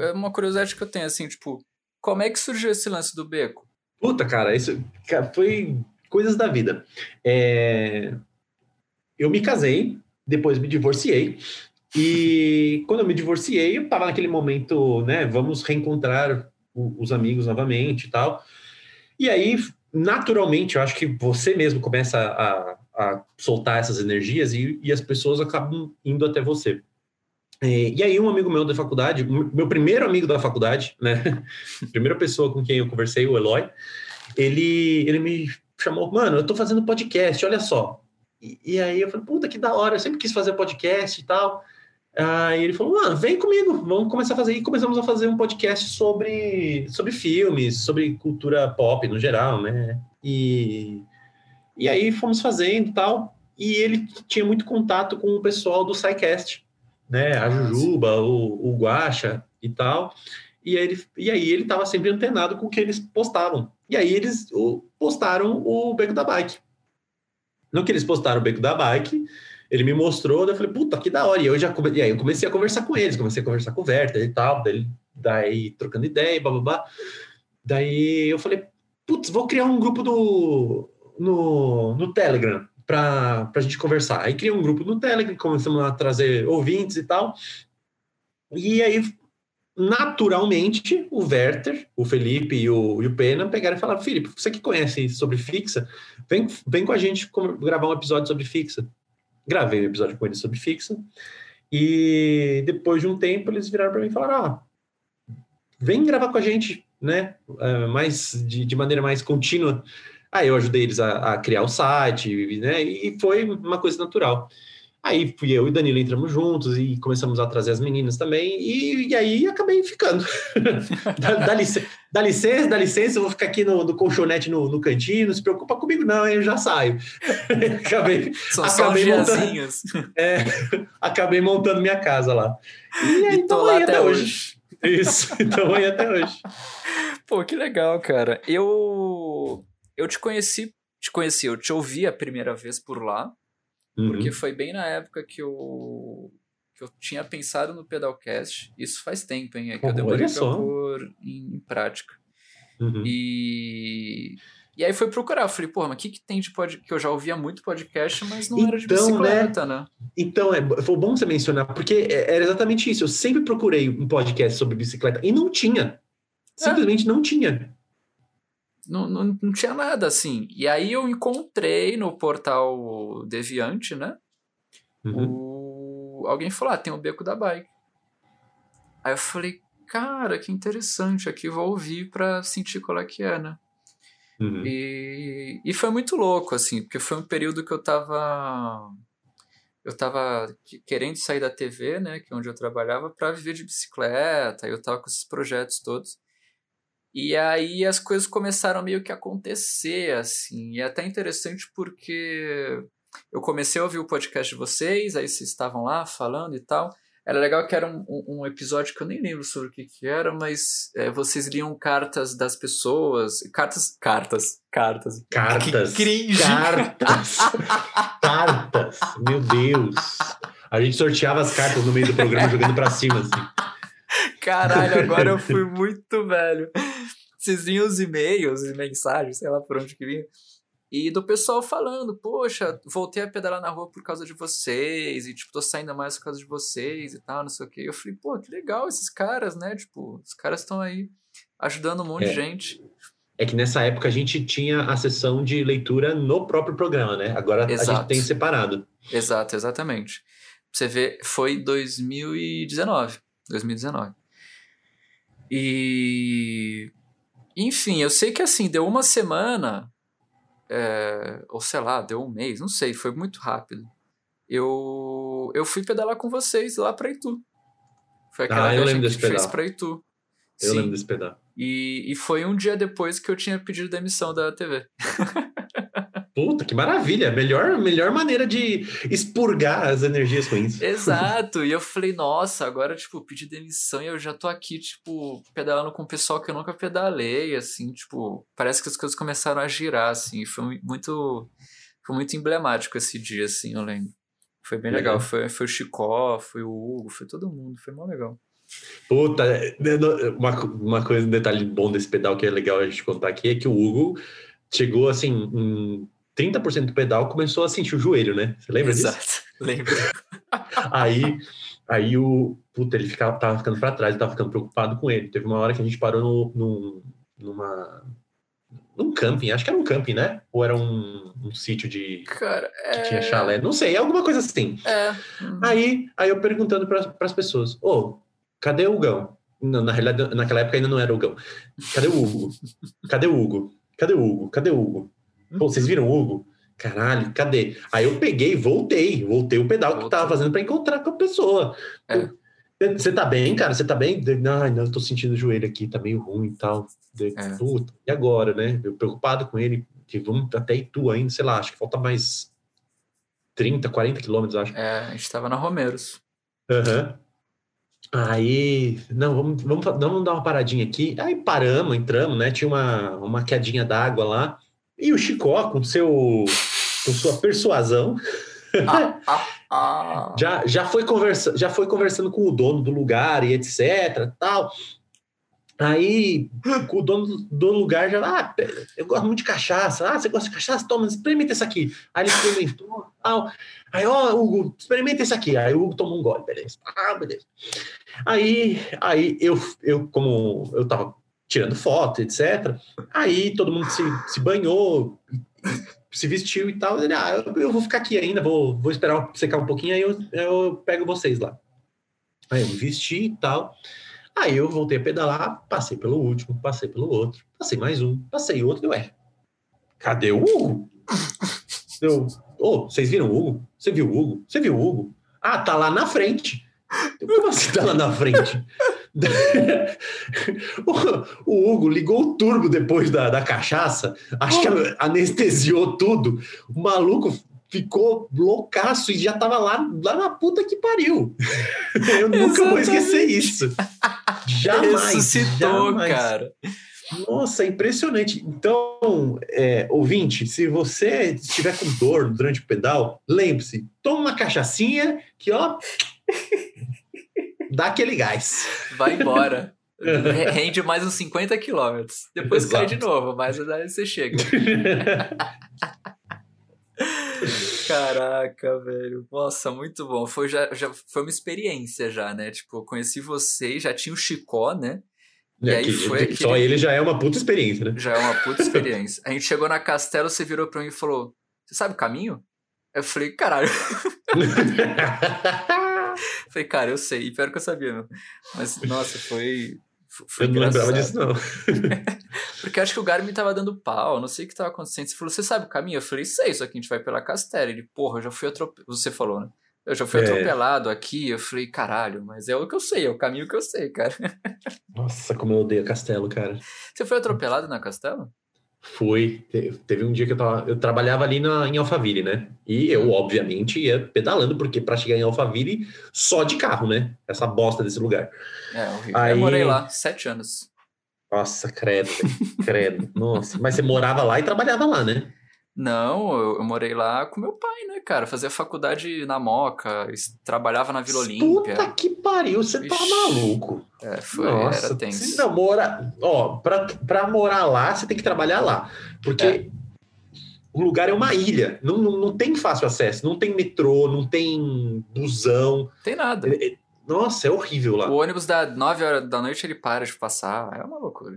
é uma curiosidade que eu tenho, assim, tipo, como é que surgiu esse lance do beco? Puta, cara, isso cara, foi coisas da vida. É... Eu me casei, depois me divorciei, e quando eu me divorciei, eu estava naquele momento, né? Vamos reencontrar os amigos novamente e tal. E aí, naturalmente, eu acho que você mesmo começa a, a soltar essas energias e, e, as pessoas acabam indo até você. E, e, aí, um amigo meu da faculdade, meu primeiro amigo da faculdade, né? Primeira pessoa com quem eu conversei, o Eloy, ele, ele me chamou, mano, eu tô fazendo podcast, olha só. E, e aí eu falei, puta, que da hora, eu sempre quis fazer podcast e tal. Aí ele falou, mano, vem comigo, vamos começar a fazer. E começamos a fazer um podcast sobre, sobre filmes, sobre cultura pop no geral, né? E, e aí fomos fazendo e tal. E ele tinha muito contato com o pessoal do SciCast, né? A Jujuba, o, o Guacha e tal. E aí, ele, e aí ele estava sempre antenado com o que eles postavam. E aí eles postaram o Beco da Bike. No que eles postaram o Beco da Bike, ele me mostrou, daí eu falei, puta, que da hora. E eu já e aí eu comecei a conversar com eles, comecei a conversar com o Werther e tal, daí, daí trocando ideia, blá, blá, blá. Daí eu falei, putz, vou criar um grupo do, no, no Telegram para a gente conversar. Aí criei um grupo no Telegram, começamos a trazer ouvintes e tal. E aí naturalmente, o Werther, o Felipe e o, e o Pena pegaram e falaram: Felipe, você que conhece sobre fixa, vem, vem com a gente gravar um episódio sobre fixa. Gravei um episódio com eles sobre fixa. E depois de um tempo, eles viraram para mim e falaram: ah, vem gravar com a gente, né? Uh, mais, de, de maneira mais contínua. Aí eu ajudei eles a, a criar o site, né? E foi uma coisa natural. Aí fui eu e Danilo entramos juntos e começamos a trazer as meninas também, e, e aí acabei ficando. dá, dá, licença, dá, licença, dá licença, eu vou ficar aqui no, no colchonete no, no, cantinho, não se preocupa comigo, não, eu já saio. acabei, São acabei só montando, é, acabei montando minha casa lá. E aí tô lá até, até hoje. hoje. Isso, então aí até hoje. Pô, que legal, cara. Eu eu te conheci, te conheci, eu te ouvi a primeira vez por lá. Uhum. Porque foi bem na época que eu, que eu tinha pensado no Pedalcast. Isso faz tempo, hein? É que eu demorei pra pôr em, em prática. Uhum. E, e aí foi procurar. Eu falei, porra, mas o que, que tem de podcast? Que eu já ouvia muito podcast, mas não então, era de então, bicicleta, né? né? Então, é, foi bom você mencionar, porque é, era exatamente isso. Eu sempre procurei um podcast sobre bicicleta e não tinha. Simplesmente é. não tinha não, não, não tinha nada assim. E aí eu encontrei no portal Deviante, né? Uhum. O... Alguém falou: ah, tem o beco da bike. Aí eu falei, cara, que interessante, aqui vou ouvir pra sentir qual é que é, né? Uhum. E, e foi muito louco, assim, porque foi um período que eu tava. Eu tava querendo sair da TV, né, que é onde eu trabalhava, para viver de bicicleta, eu tava com esses projetos todos. E aí as coisas começaram meio que a acontecer, assim. E é até interessante porque eu comecei a ouvir o podcast de vocês, aí vocês estavam lá falando e tal. Era legal que era um, um episódio que eu nem lembro sobre o que, que era, mas é, vocês liam cartas das pessoas. Cartas. Cartas. Cartas. Cartas. Que cringe. Cartas. cartas. Meu Deus. A gente sorteava as cartas no meio do programa jogando pra cima, assim. Caralho, agora eu fui muito velho. Vocês viam os e-mails e mensagens, sei lá por onde que vinha. E do pessoal falando, poxa, voltei a pedalar na rua por causa de vocês, e tipo, tô saindo mais por causa de vocês e tal, não sei o quê. Eu falei, pô, que legal esses caras, né? Tipo, os caras estão aí ajudando um monte é. de gente. É que nessa época a gente tinha a sessão de leitura no próprio programa, né? Agora Exato. a gente tem separado. Exato, exatamente. Você vê, foi 2019. 2019. E. Enfim, eu sei que assim, deu uma semana, é, ou sei lá, deu um mês, não sei, foi muito rápido. Eu, eu fui pedalar com vocês lá pra Itu. Foi aquela ah, eu lembro desse que pedal. fez pra Itu. Eu Sim. lembro desse pedal. E, e foi um dia depois que eu tinha pedido demissão da TV. Puta, que maravilha! Melhor, melhor maneira de expurgar as energias ruins. Exato! E eu falei, nossa, agora, tipo, pedi demissão e eu já tô aqui, tipo, pedalando com o pessoal que eu nunca pedalei, assim, tipo, parece que as coisas começaram a girar, assim, foi muito, foi muito emblemático esse dia, assim, eu lembro. Foi bem legal, legal. Foi, foi o Chicó, foi o Hugo, foi todo mundo, foi mó legal. Puta, uma, uma coisa, um detalhe bom desse pedal que é legal a gente contar aqui é que o Hugo chegou assim, em 30% do pedal começou a sentir o joelho, né? Você lembra Exato, disso? lembro. aí, aí o. Puta, ele ficava, tava ficando para trás, eu tava ficando preocupado com ele. Teve uma hora que a gente parou no, no, numa. Num camping, acho que era um camping, né? Ou era um, um sítio de. Cara, é... que tinha chalé, não sei, alguma coisa assim. É. Aí, aí eu perguntando para as pessoas: Ô, oh, cadê o Gão? Não, na realidade, naquela época ainda não era o Gão. Cadê o Hugo? Cadê o Hugo? Cadê o Hugo? Cadê o Hugo? Pô, vocês viram o Hugo? Caralho, cadê? Aí eu peguei, voltei, voltei o pedal que eu tava fazendo para encontrar com a pessoa. É. Você tá bem, cara? Você tá bem? Ai, não, eu tô sentindo o joelho aqui, tá meio ruim e tal. É. Puta, e agora, né? Eu preocupado com ele, que vamos até Itu ainda, sei lá, acho que falta mais 30, 40 quilômetros, acho. É, a gente tava na Romeiros. Aham. Uhum. Aí, não, vamos, vamos, vamos dar uma paradinha aqui. Aí paramos, entramos, né? Tinha uma, uma quedinha d'água lá. E o Chicó, com, seu, com sua persuasão, ah, ah, ah. já, já, foi conversa, já foi conversando com o dono do lugar e etc. tal. Aí o dono do lugar já, ah, eu gosto muito de cachaça. Ah, você gosta de cachaça? Toma, experimenta esse aqui. Aí ele experimentou, tal. Aí, ó, Hugo, experimenta esse aqui. Aí o Hugo tomou um gole, beleza. Ah, beleza. Aí, aí eu, eu, como eu tava tirando foto, etc. Aí todo mundo se, se banhou, se vestiu e tal. Ele, ah, eu, eu, vou ficar aqui ainda, vou, vou esperar secar um pouquinho, aí eu, eu pego vocês lá. Aí eu me vesti e tal. Aí eu voltei a pedalar, passei pelo último, passei pelo outro, passei mais um, passei outro, e ué, cadê o Hugo? Eu, ô, oh, vocês viram o Hugo? Você viu o Hugo? Você viu o Hugo? Ah, tá lá na frente. Como assim tá lá na frente? o, Hugo ligou o turbo depois da, da cachaça, acho que anestesiou tudo. O maluco ficou loucaço e já tava lá, lá na puta que pariu. Eu nunca vou esquecer isso. Jamais. Ressuscitou, jamais. cara. Nossa, impressionante. Então, é, ouvinte, se você estiver com dor durante o pedal, lembre-se, toma uma cachaçinha que, ó, dá aquele gás. Vai embora. Rende mais uns 50 quilômetros. Depois Exato. cai de novo, mas aí você chega. Caraca, velho. Nossa, muito bom. Foi, já, já, foi uma experiência já, né? Tipo, eu conheci vocês, já tinha o Chicó, né? E é, aí foi aquele... Só ele já é uma puta experiência, né? Já é uma puta experiência. A gente chegou na Castelo, você virou pra mim e falou: Você sabe o caminho? Eu falei, caralho. Falei, cara, eu sei. E pior que eu sabia, meu. Mas, nossa, foi. Foi eu não lembrava disso, não. Porque acho que o Garmin tava dando pau, não sei o que tava acontecendo. Você falou, você sabe o caminho? Eu falei, sei, só que a gente vai pela Castela. Ele, porra, eu já fui atropelado. Você falou, né? Eu já fui é. atropelado aqui. Eu falei, caralho, mas é o que eu sei, é o caminho que eu sei, cara. Nossa, como eu odeio Castelo, cara. Você foi atropelado na Castelo? Fui. Teve um dia que eu, tava, eu trabalhava ali na, em Alphaville, né? E eu, obviamente, ia pedalando, porque para chegar em Alphaville, só de carro, né? Essa bosta desse lugar. É, horrível. Aí... Eu morei lá sete anos. Nossa, credo, credo. Nossa, mas você morava lá e trabalhava lá, né? Não, eu, eu, morei lá com meu pai, né, cara? Fazia faculdade na Moca, trabalhava na Vila Olímpia. Puta que pariu, você tá maluco. É, foi, Nossa, era tenso. Você não mora... Ó, pra, pra morar lá, você tem que trabalhar lá. Porque é. o lugar é uma ilha. Não, não, não tem fácil acesso. Não tem metrô, não tem busão. Tem nada. É, é, nossa, é horrível lá. O ônibus da 9 horas da noite ele para de passar. É uma loucura.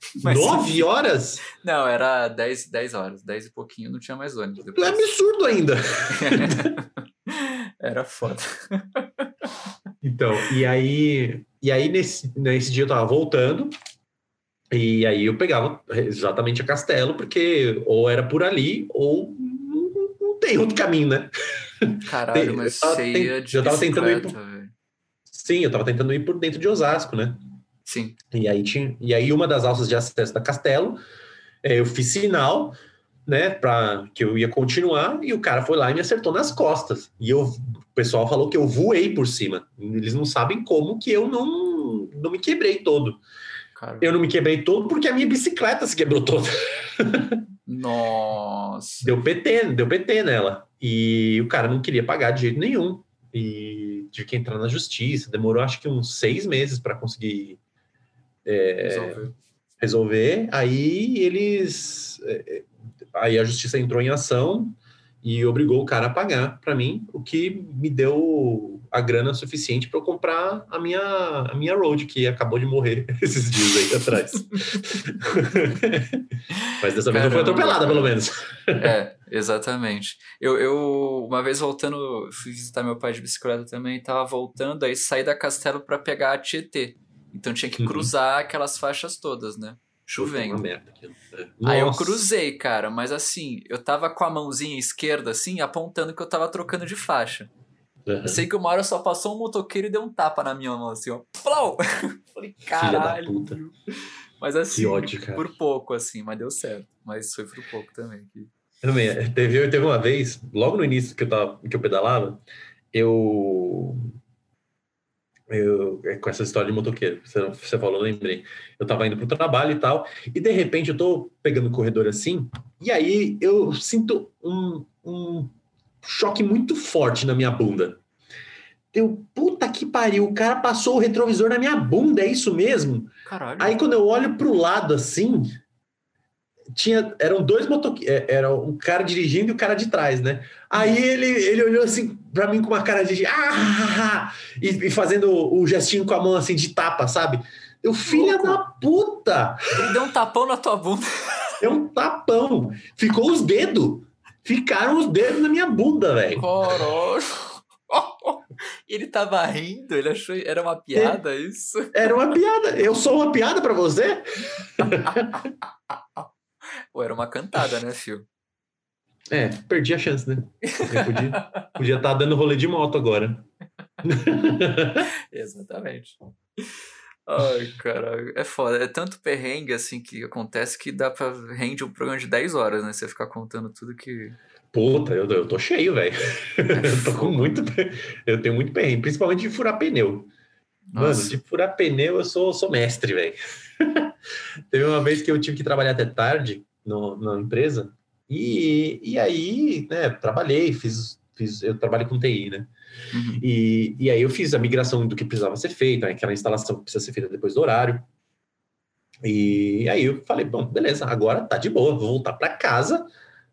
Mas, Nove horas? Não, era dez, dez horas. Dez e pouquinho, não tinha mais ônibus. Depois. É absurdo ainda. era foda. Então, e aí, e aí nesse, nesse dia eu tava voltando, e aí eu pegava exatamente a Castelo, porque ou era por ali, ou não, não tem outro caminho, né? Caralho, mas você ia de eu tava tentando ir por... Sim, eu tava tentando ir por dentro de Osasco, né? Sim. E aí, tinha, e aí uma das alças de acesso da Castelo, é, eu fiz sinal, né, para que eu ia continuar, e o cara foi lá e me acertou nas costas. E eu, o pessoal falou que eu voei por cima. Eles não sabem como que eu não, não me quebrei todo. Caramba. Eu não me quebrei todo porque a minha bicicleta se quebrou toda. Nossa. Deu PT, deu PT nela. E o cara não queria pagar de jeito nenhum. E tive que entrar na justiça. Demorou acho que uns seis meses para conseguir é, resolver. resolver. Aí eles. É, aí a justiça entrou em ação e obrigou o cara a pagar para mim, o que me deu a grana suficiente para eu comprar a minha, a minha road, que acabou de morrer esses dias aí atrás. Mas dessa vez não foi atropelada, pelo menos. é, exatamente. Eu, eu, uma vez voltando, fui visitar meu pai de bicicleta também, tava voltando, aí saí da Castelo para pegar a Tietê. Então tinha que uhum. cruzar uhum. aquelas faixas todas, né? Chovendo. É. Aí eu cruzei, cara, mas assim, eu tava com a mãozinha esquerda, assim, apontando que eu tava trocando de faixa. Uhum. Eu sei que uma hora só passou um motoqueiro e deu um tapa na minha mão, assim, ó. Plau! Falei, caralho. Mas assim, ódio, por pouco, assim, mas deu certo. Mas foi por pouco também. Também, é, teve, teve uma vez, logo no início que eu, tava, que eu pedalava, eu eu, é, com essa história de motoqueiro, você, você falou, lembrei. Eu tava indo pro trabalho e tal, e de repente eu tô pegando o corredor assim, e aí eu sinto um, um choque muito forte na minha bunda. Eu, puta que pariu, o cara passou o retrovisor na minha bunda, é isso mesmo? Caralho. Aí quando eu olho pro lado assim, tinha, eram dois motoqueiros, era um cara dirigindo e o cara de trás, né? Aí ele, ele olhou assim pra mim com uma cara de ah, e, e fazendo o gestinho com a mão assim de tapa, sabe? Eu, filha Louco. da puta! Ele deu um tapão na tua bunda. É um tapão. Ficou os dedos. Ficaram os dedos na minha bunda, velho. Ele tava rindo, ele achou era uma piada isso? Era uma piada. Eu sou uma piada pra você? Pô, era uma cantada, né, Fio? É, perdi a chance, né? Eu podia, podia estar dando rolê de moto agora. Exatamente. Ai, caralho. É foda. É tanto perrengue assim que acontece que dá pra rende um programa de 10 horas, né? Você ficar contando tudo que. Puta, eu, eu tô cheio, velho. eu tô com muito. Eu tenho muito perrengue, principalmente de furar pneu. Mano, Nossa. de furar pneu eu sou, sou mestre, velho. Teve uma vez que eu tive que trabalhar até tarde no, na empresa, e, e aí, né, trabalhei, fiz, fiz. Eu trabalho com TI, né? Uhum. E, e aí eu fiz a migração do que precisava ser feito, né, aquela instalação que precisa ser feita depois do horário. E aí eu falei, bom, beleza, agora tá de boa, vou voltar para casa,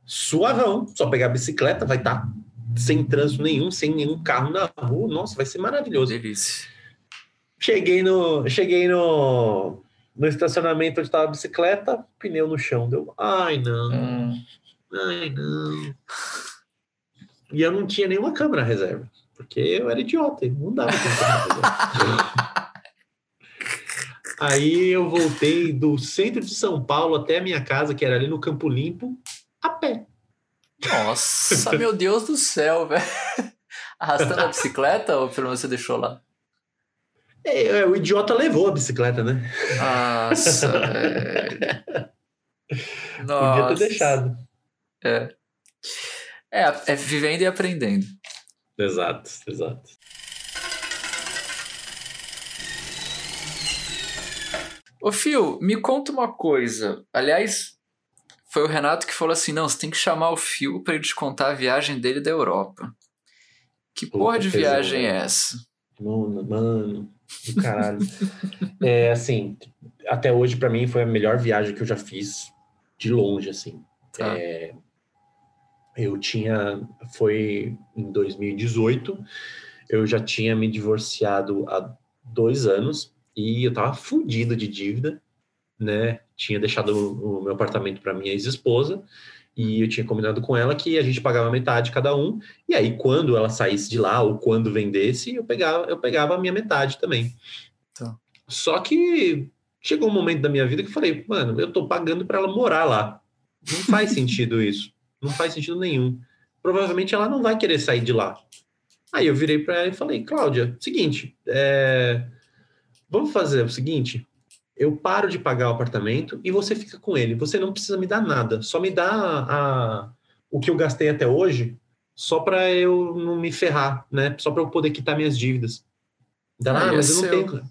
suavão, só pegar a bicicleta, vai estar sem trânsito nenhum, sem nenhum carro na rua, nossa, vai ser maravilhoso. Delícia. Cheguei no, cheguei no, no estacionamento onde estava a bicicleta, pneu no chão, deu, ai não, Hum, ai não. E eu não tinha nenhuma câmera reserva, porque eu era idiota, e não dava. Aí eu voltei do centro de São Paulo até a minha casa, que era ali no Campo Limpo, a pé. Nossa, meu Deus do céu, velho. Arrastando a bicicleta ou pelo menos você deixou lá? É, é, o idiota levou a bicicleta, né? Nossa, velho. Podia Nossa. ter deixado. É. é. É vivendo e aprendendo. Exato, exato. Ô, Fio, me conta uma coisa. Aliás, foi o Renato que falou assim: não, você tem que chamar o Fio pra ele te contar a viagem dele da Europa. Que Puta, porra de viagem é essa? Mano, mano, do caralho. é assim, até hoje pra mim foi a melhor viagem que eu já fiz de longe, assim. Tá. É, eu tinha, foi em 2018, eu já tinha me divorciado há dois anos e eu tava fudido de dívida, né? Tinha deixado o, o meu apartamento para minha ex-esposa e eu tinha combinado com ela que a gente pagava metade cada um e aí quando ela saísse de lá ou quando vendesse, eu pegava, eu pegava a minha metade também. Tá. Só que chegou um momento da minha vida que eu falei, mano, eu tô pagando para ela morar lá. Não faz sentido isso. Não faz sentido nenhum. Provavelmente ela não vai querer sair de lá. Aí eu virei para ela e falei, Cláudia, seguinte, é, vamos fazer o seguinte, eu paro de pagar o apartamento e você fica com ele. Você não precisa me dar nada, só me dá a, o que eu gastei até hoje, só para eu não me ferrar, né? Só para eu poder quitar minhas dívidas. Ela, Ah, ah, e é mas eu não seu. tenho.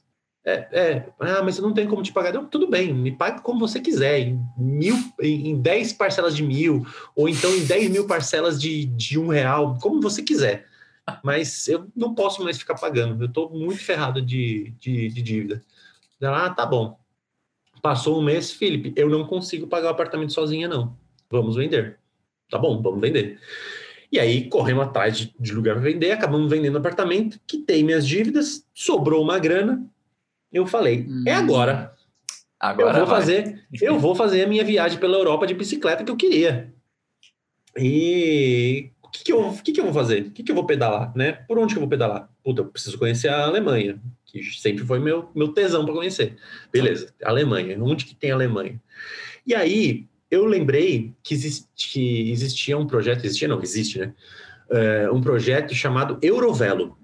É, é, ah, mas eu não tenho como te pagar. Não, tudo bem, me pague como você quiser, em mil, em, em 10 parcelas de mil, ou então em 10 mil parcelas de, de um real, como você quiser. Mas eu não posso mais ficar pagando, eu estou muito ferrado de, de, de dívida. Ela, ah, tá bom. Passou um mês, Felipe, eu não consigo pagar o apartamento sozinha, não. Vamos vender. Tá bom, vamos vender. E aí, corremos atrás de, de lugar para vender, acabamos vendendo apartamento, quitei minhas dívidas, sobrou uma grana. Eu falei, é Hum, agora. Agora eu vou vai. fazer, eu vou fazer a minha viagem pela Europa de bicicleta que eu queria. E o que, que, eu, que, que eu vou fazer? O que, que eu vou pedalar, né? Por onde que eu vou pedalar? Puta, eu preciso conhecer a Alemanha, que sempre foi meu, meu tesão para conhecer. Beleza, Alemanha. Onde que tem Alemanha? E aí eu lembrei que, existe, que existia um projeto, existia não, existe, né? É, um projeto chamado Eurovelo,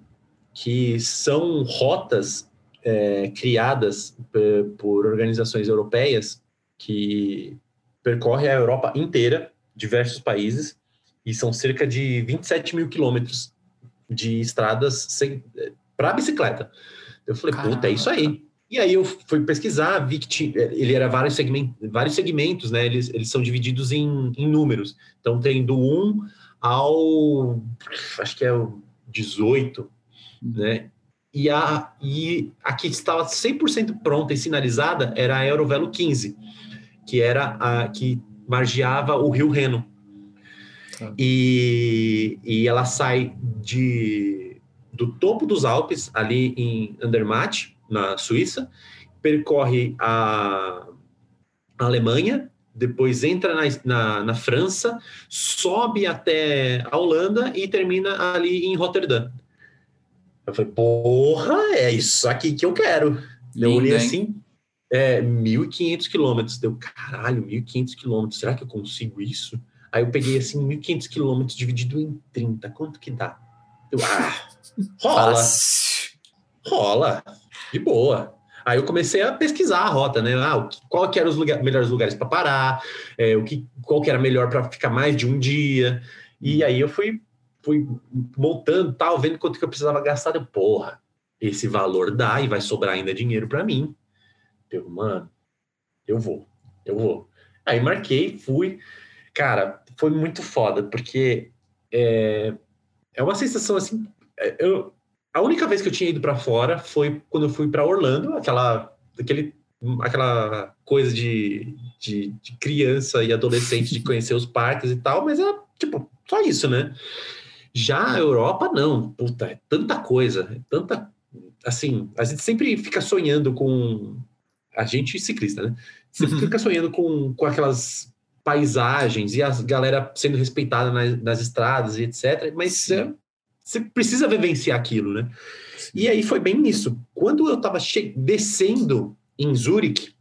que são rotas é, criadas p- por organizações europeias que percorre a Europa inteira, diversos países, e são cerca de 27 mil quilômetros de estradas para bicicleta. Eu falei, puta, é isso aí. E aí eu fui pesquisar, vi que tinha, ele era vários segmentos, vários segmentos, né? Eles, eles são divididos em, em números. Então tem do 1 ao acho que é o 18. né? E a, e a que estava 100% pronta e sinalizada era a Eurovelo 15, que era a que margeava o Rio Reno. Tá. E, e ela sai de, do topo dos Alpes, ali em Andermatt, na Suíça, percorre a, a Alemanha, depois entra na, na, na, França, sobe até a Holanda e termina ali em Roterdã. Eu falei, porra, é isso aqui que eu quero. Lindo, eu olhei assim, é, 1.500 quilômetros. Deu, caralho, 1.500 quilômetros, será que eu consigo isso? Aí eu peguei assim, 1.500 quilômetros dividido em 30, quanto que dá? Eu, ah, rola. Rola, de boa. Aí eu comecei a pesquisar a rota, né? Ah, qual que eram os lugar, melhores lugares para parar, é, o que, qual que era melhor para ficar mais de um dia. E aí eu fui, fui montando, tal, vendo quanto que eu precisava gastar. Eu, porra, esse valor dá e vai sobrar ainda dinheiro para mim. Eu, mano, eu vou, eu vou. Aí marquei, fui. Cara, foi muito foda, porque é, é uma sensação assim. É, eu, a única vez que eu tinha ido para fora foi quando eu fui para Orlando, aquela, aquele, aquela coisa de, de, de, criança e adolescente de conhecer os parques e tal, mas é tipo só isso, né? Já a Europa, não. Puta, é tanta coisa, é tanta. Assim, a gente sempre fica sonhando com. A gente ciclista, né? Sempre fica sonhando com, com aquelas paisagens e a galera sendo respeitada nas, nas estradas e etc. Mas é, você precisa vivenciar aquilo, né? E aí foi bem nisso. Quando eu estava descendo em Zurich,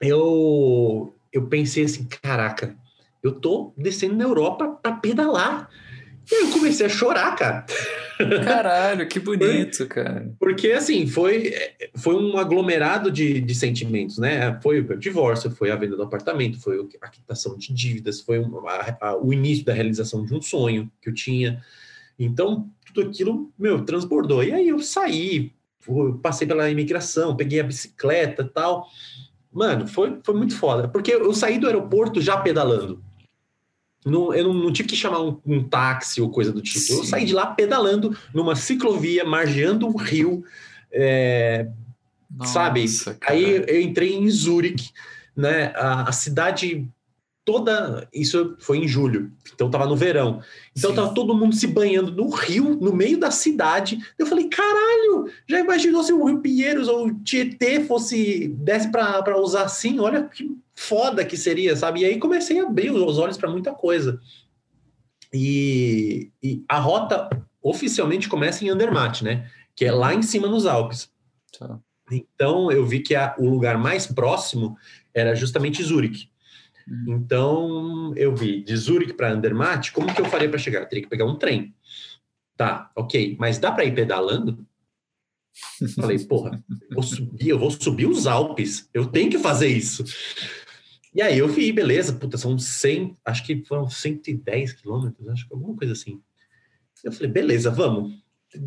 eu, eu pensei assim, caraca, eu tô descendo na Europa para pedalar. E eu comecei a chorar, cara. Caralho, que bonito, cara. Porque, assim, foi, foi um aglomerado de, de sentimentos, né? Foi o divórcio, foi a venda do apartamento, foi a quitação de dívidas, foi a, a, o início da realização de um sonho que eu tinha. Então, tudo aquilo, meu, transbordou. E aí eu saí, passei pela imigração, peguei a bicicleta e tal. Mano, foi, foi muito foda. Porque eu saí do aeroporto já pedalando. Não, eu não, não, tive que chamar um, um, táxi ou coisa do tipo. Sim. Eu saí de lá pedalando numa ciclovia, margeando um rio, é, Nossa, sabe? Cara. Aí eu entrei em Zurich, né? A, a, cidade toda. Isso foi em julho, então tava no verão. Então Sim. tava todo mundo se banhando no rio, no meio da cidade. Eu falei, caralho, já imaginou se o Rio Pinheiros ou o Tietê fosse desse para usar assim? Olha que foda que seria, sabe? E aí comecei a abrir os olhos para muita coisa. E, e, a rota oficialmente começa em Andermatt, né? Que é lá em cima nos Alpes. Tá. Então eu vi que a, o lugar mais próximo era justamente Zurique. Uhum. Então, eu vi de Zurich para Andermatt, como que eu faria para chegar? Eu teria que pegar um trem. Tá, ok, mas dá para ir pedalando? Falei, porra, eu vou, subir, eu vou subir os Alpes, eu tenho que fazer isso. E aí eu vi, beleza, puta, são 100, acho que foram 110 quilômetros, acho que alguma coisa assim. Eu falei, beleza, vamos.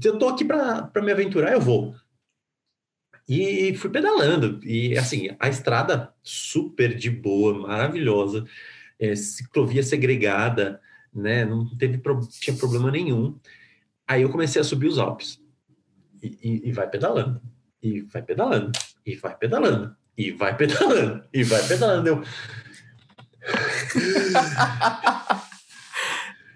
Eu tô aqui para me aventurar, eu vou. E fui pedalando. E assim, a estrada super de boa, maravilhosa, é, ciclovia segregada, né? Não teve tinha problema nenhum. Aí eu comecei a subir os Alpes. E, e, e vai pedalando, e vai pedalando, e vai pedalando, e vai pedalando, e vai pedalando. Eu...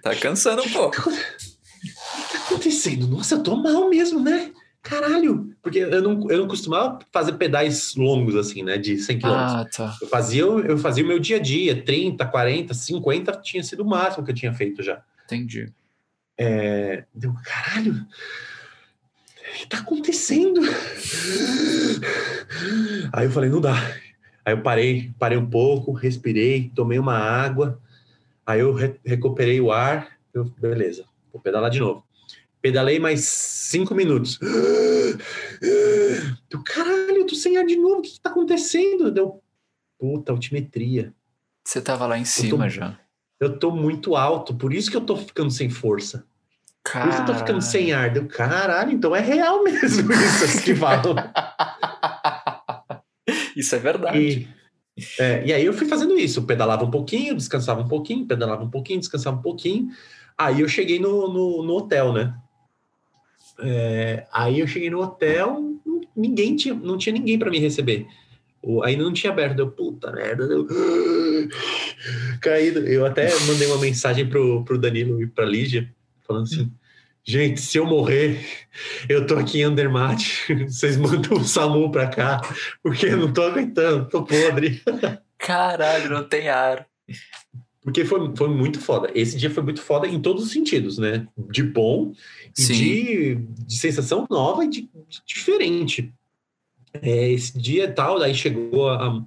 tá cansando um pouco. O que tá acontecendo? Nossa, eu tô mal mesmo, né? Caralho! Porque eu não, eu não costumava fazer pedais longos, assim, né? De 100 km. Ah, tá. Eu fazia, eu fazia o meu dia a dia, 30, 40, 50 tinha sido o máximo que eu tinha feito já. Entendi. É, deu, caralho! O que tá acontecendo? Aí eu falei, não dá. Aí eu parei, parei um pouco, respirei, tomei uma água, aí eu re recuperei o ar, eu, beleza, vou pedalar de novo. Pedalei mais cinco minutos. Eu, caralho, eu tô sem ar de novo, o que, que tá acontecendo? Deu, puta, altimetria. Você tava lá em cima tô, já. Eu tô muito alto, por isso que eu tô ficando sem força. Caralho. Por isso que eu tô ficando sem ar. Deu, caralho, então é real mesmo isso que falam. isso é verdade. E, é, e aí eu fui fazendo isso, eu pedalava um pouquinho, descansava um pouquinho, pedalava um pouquinho, descansava um pouquinho. Aí eu cheguei no, no, no hotel, né? É, aí eu cheguei no hotel, ninguém tinha, não tinha ninguém para me receber. Aí não tinha aberto, deu puta merda, deu caído. Eu até mandei uma mensagem pro, pro Danilo e pra Lígia, falando assim: gente, se eu morrer, eu tô aqui em Andermatt, vocês mandam o SAMU pra cá, porque eu não tô aguentando, tô podre. Caralho, não tem ar. Porque foi, foi muito foda. Esse dia foi muito foda em todos os sentidos, né? De bom, de, de sensação nova e de, de diferente. É, esse dia tal, daí chegou a,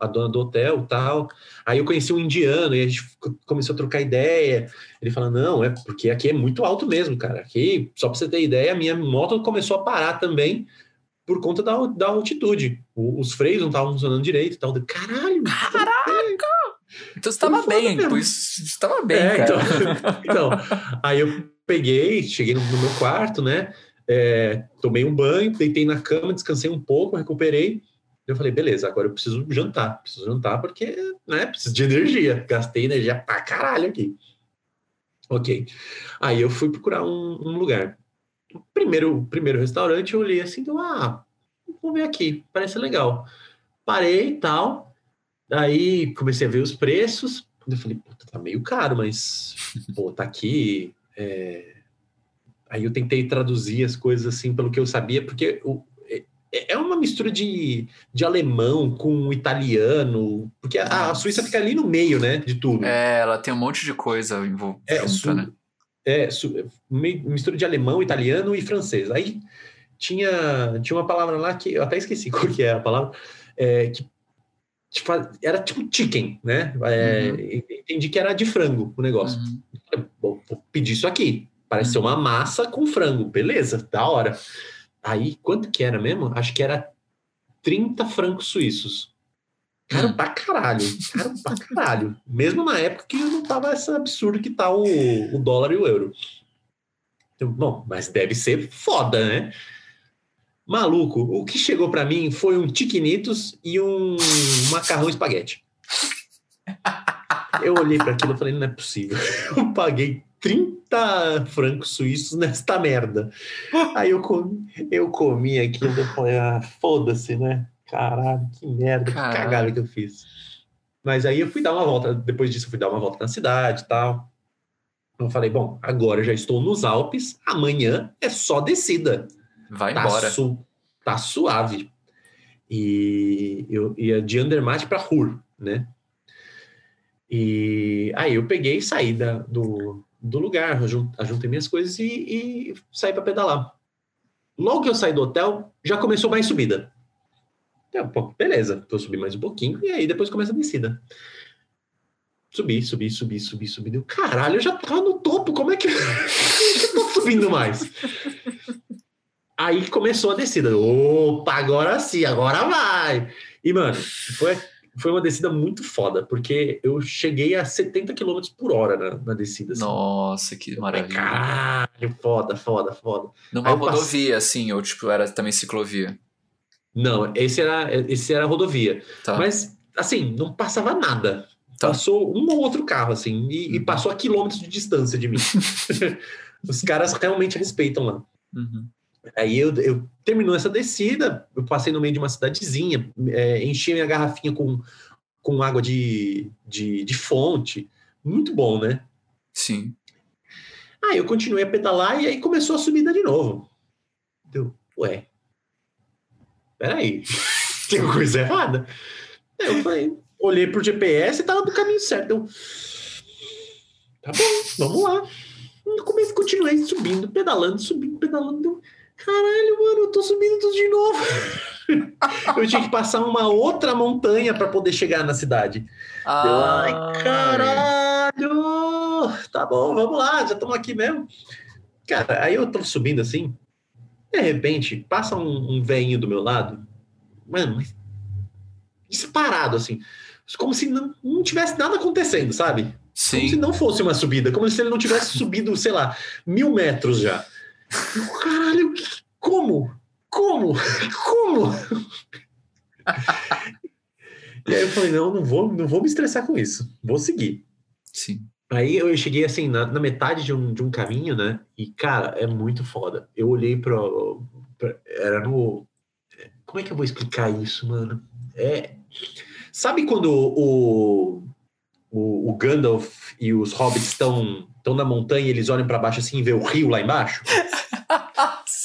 a, dona do hotel tal, aí eu conheci um indiano e a gente começou a trocar ideia. Ele falou: Não, é porque aqui é muito alto mesmo, cara. Aqui, só pra você ter ideia, a minha moto começou a parar também por conta da, da altitude. O, os freios não estavam funcionando direito e tal. Caralho! Então você tava bem, por isso você tava bem, é, cara. Então, então, aí eu peguei, cheguei no, no meu quarto, né? É, tomei um banho, deitei na cama, descansei um pouco, recuperei. Eu falei, beleza, agora eu preciso jantar. Preciso jantar porque, né, preciso de energia. Gastei energia pra caralho aqui. Ok. Aí eu fui procurar um, um lugar. O primeiro, primeiro restaurante eu olhei assim, então, ah, vou ver aqui, parece legal. Parei e tal. Aí comecei a ver os preços. Eu falei, puta, tá meio caro, mas, pô, tá aqui. É, Aí eu tentei traduzir as coisas assim pelo que eu sabia, porque o, é, é uma mistura de, de alemão com italiano, porque a, a, Suíça fica ali no meio, né, de tudo. É, ela tem um monte de coisa envolvida, é, junta, né? É, mistura de alemão, italiano e francês. Aí tinha, tinha uma palavra lá que eu até esqueci qual que é a palavra, é, que tipo, era tipo chicken, né? É, uhum. Entendi que era de frango o negócio. Uhum. Bom, vou pedir isso aqui. Parece ser uma uhum. massa com frango. Beleza, da hora. Aí, quanto que era mesmo? Acho que era 30 francos suíços. Caro pra caralho. Caro pra caralho. Mesmo na época que não tava esse absurdo que tá o, o dólar e o euro. Então, bom, mas deve ser foda, né? Maluco, o que chegou para mim foi um tiquinitos e um macarrão espaguete. Eu olhei para aquilo e falei, não é possível. Eu paguei 30 francos suíços nesta merda. Aí eu comi, eu comi aquilo e falei, ah, foda-se, né? Caralho, que merda, Caralho. que cagada que eu fiz. Mas aí eu fui dar uma volta, depois disso eu fui dar uma volta na cidade e tal. Eu falei, bom, agora eu já estou nos Alpes, amanhã é só descida. Vai tá embora. Su tá suave. E eu ia de Andermatt para Ruhr, né? E aí eu peguei e saí da, do, do lugar, ajuntei minhas coisas e, e saí para pedalar. Logo que eu saí do hotel, já começou mais subida. Então, pô, beleza, vou subir mais um pouquinho e aí depois começa a descida. Subi, subi, subi, subi, subi. Deu, caralho, eu já tava no topo, como é que, como é que eu tô subindo mais? Aí começou a descida. Opa, agora sim, agora vai. E, mano, foi foi uma descida muito foda, porque eu cheguei a 70 km por hora na, na descida. Assim. Nossa, que maravilha. Caralho, foda, foda, foda. Numa rodovia, assim, ou tipo, era também ciclovia? Não, esse era, esse era rodovia. Tá. Mas, assim, não passava nada. Tá. Passou um ou outro carro, assim, e, uhum. e passou a quilômetros de distância de mim. Os caras realmente respeitam lá. Uhum. Aí eu, eu terminou essa descida, eu passei no meio de uma cidadezinha, é, enchi minha garrafinha com, com água de, de, de fonte. Muito bom, né? Sim. Aí eu continuei a pedalar e aí começou a subida de novo. Deu, ué, peraí, tem coisa errada? Aí eu falei, olhei pro GPS e tava no caminho certo. Eu, tá bom, vamos lá. Eu comecei, continuei subindo, pedalando, subindo, pedalando. Caralho, mano, eu tô subindo tudo de novo. eu tinha que passar uma outra montanha para poder chegar na cidade. Ah, Ai, caralho! Tá bom, vamos lá, já estamos aqui mesmo. Cara, aí eu tô subindo assim, de repente, passa um, um velhinho do meu lado, mano, disparado assim, como se não, não tivesse nada acontecendo, sabe? Sim. Como se não fosse uma subida, como se ele não tivesse subido, sei lá, mil metros já. Caralho, como? Como? Como? e aí eu falei, não, não vou, não vou me estressar com isso. Vou seguir. Sim. Aí eu cheguei assim, na, na, metade de um, de um caminho, né? E, cara, é muito foda. Eu olhei. Pra, era no. Como é que eu vou explicar isso, mano? É. Sabe quando o, o, o Gandalf e os hobbits estão estão na montanha e eles olham para baixo assim e vê o rio lá embaixo?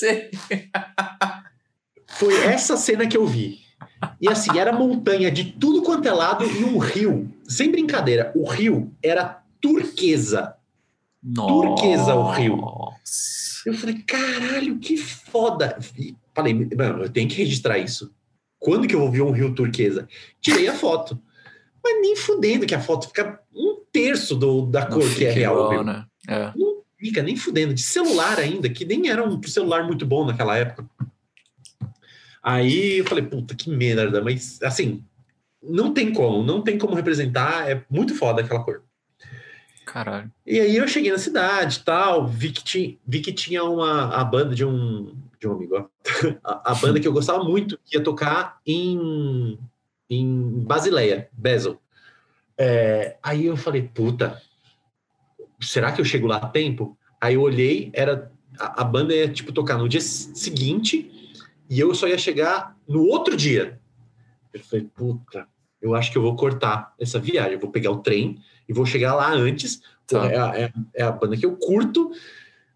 Foi essa cena que eu vi. E assim, era montanha de tudo quanto é lado e um rio. Sem brincadeira, o rio era turquesa. Nossa. Turquesa o rio. Eu falei, caralho, que foda. E falei, mano, eu tenho que registrar isso. Quando que eu vou ver um rio turquesa? Tirei a foto. Mas nem fudendo que a foto fica um terço do, da Não cor que é real. Igual, né? é. Não fica nem fudendo. De celular ainda, que nem era um celular muito bom naquela época. Aí eu falei, puta, que merda. Mas, assim, não tem como. Não tem como representar. É muito foda aquela cor. Caralho. E aí eu cheguei na cidade tal, vi que tinha, vi que tinha uma a banda de um, de um amigo, ó. a, a banda que eu gostava muito, que ia tocar em, em Basileia, Basel. É, aí eu falei, puta, será que eu chego lá a tempo? Aí eu olhei, era a, a banda ia tipo tocar no dia seguinte e eu só ia chegar no outro dia. Eu falei, puta, eu acho que eu vou cortar essa viagem, eu vou pegar o trem e vou chegar lá antes. Tá. É, a, é, é, a banda que eu curto,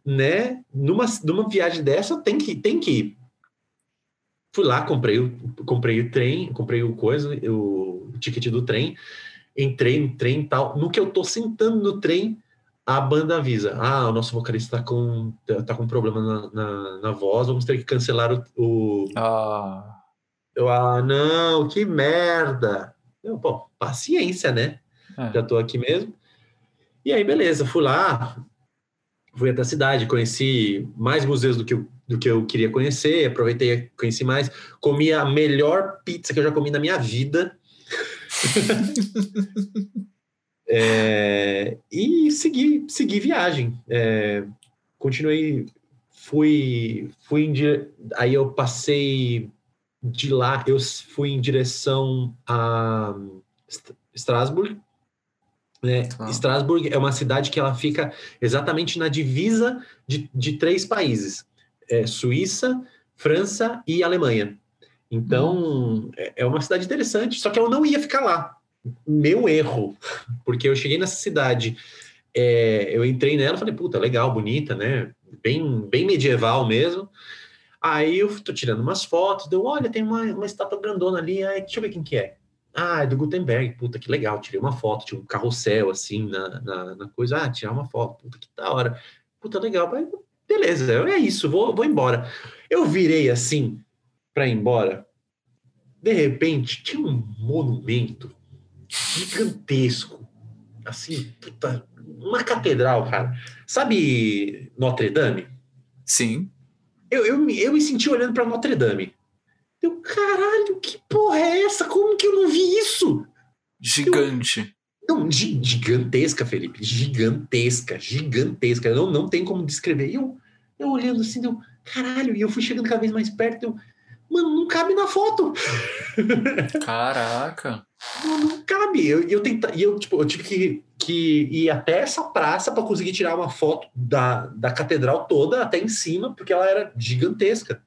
né? Numa, numa viagem dessa, tem que, tem que ir. Fui lá, comprei o, comprei o trem, comprei o coisa, o, o ticket do trem, entrei no trem e tal. No que eu tô sentando no trem, a banda avisa: ah, o nosso vocalista tá com, tá com problema na, na, na voz, vamos ter que cancelar o. o... Ah. Eu, ah, não, que merda! Eu, pô, paciência, né? É. Já tô aqui mesmo. E aí, beleza, fui lá, fui até a cidade, conheci mais museus do que eu, do que eu queria conhecer, aproveitei, conheci mais, comi a melhor pizza que eu já comi na minha vida. é, e segui, segui viagem. É, continuei, fui, fui em, aí eu passei de lá, eu fui em direção a Strasbourg, né? Ah. Strasbourg é uma cidade que ela fica exatamente na divisa de, de três países: é Suíça, França e Alemanha. Então hum. é, é uma cidade interessante, só que eu não ia ficar lá. Meu erro, porque eu cheguei nessa cidade, é, eu entrei nela falei, puta, legal, bonita, né? Bem, bem medieval mesmo. Aí eu tô tirando umas fotos, deu, olha, tem uma, uma estátua grandona ali, aí, deixa eu ver quem que é. Ah, é do Gutenberg, puta que legal. Tirei uma foto, tinha um carrossel assim na, na, na coisa. Ah, tirar uma foto, puta que da hora. Puta legal. Beleza, é isso, vou, vou embora. Eu virei assim para ir embora. De repente, tinha um monumento gigantesco. Assim, puta, uma catedral, cara. Sabe Notre Dame? Sim. Eu, eu, eu me senti olhando para Notre Dame. Eu, caralho, que porra é essa? Como que eu não vi isso? Gigante. Eu, não, gigantesca, Felipe. Gigantesca, gigantesca. Não, não tem como descrever. E eu, eu olhando assim, deu, caralho, e eu fui chegando cada vez mais perto, eu, mano, não cabe na foto. Caraca. Não, cabe. Eu, eu, tenta, eu, tipo, eu tive que, que ir até essa praça para conseguir tirar uma foto da, da catedral toda até em cima, porque ela era gigantesca.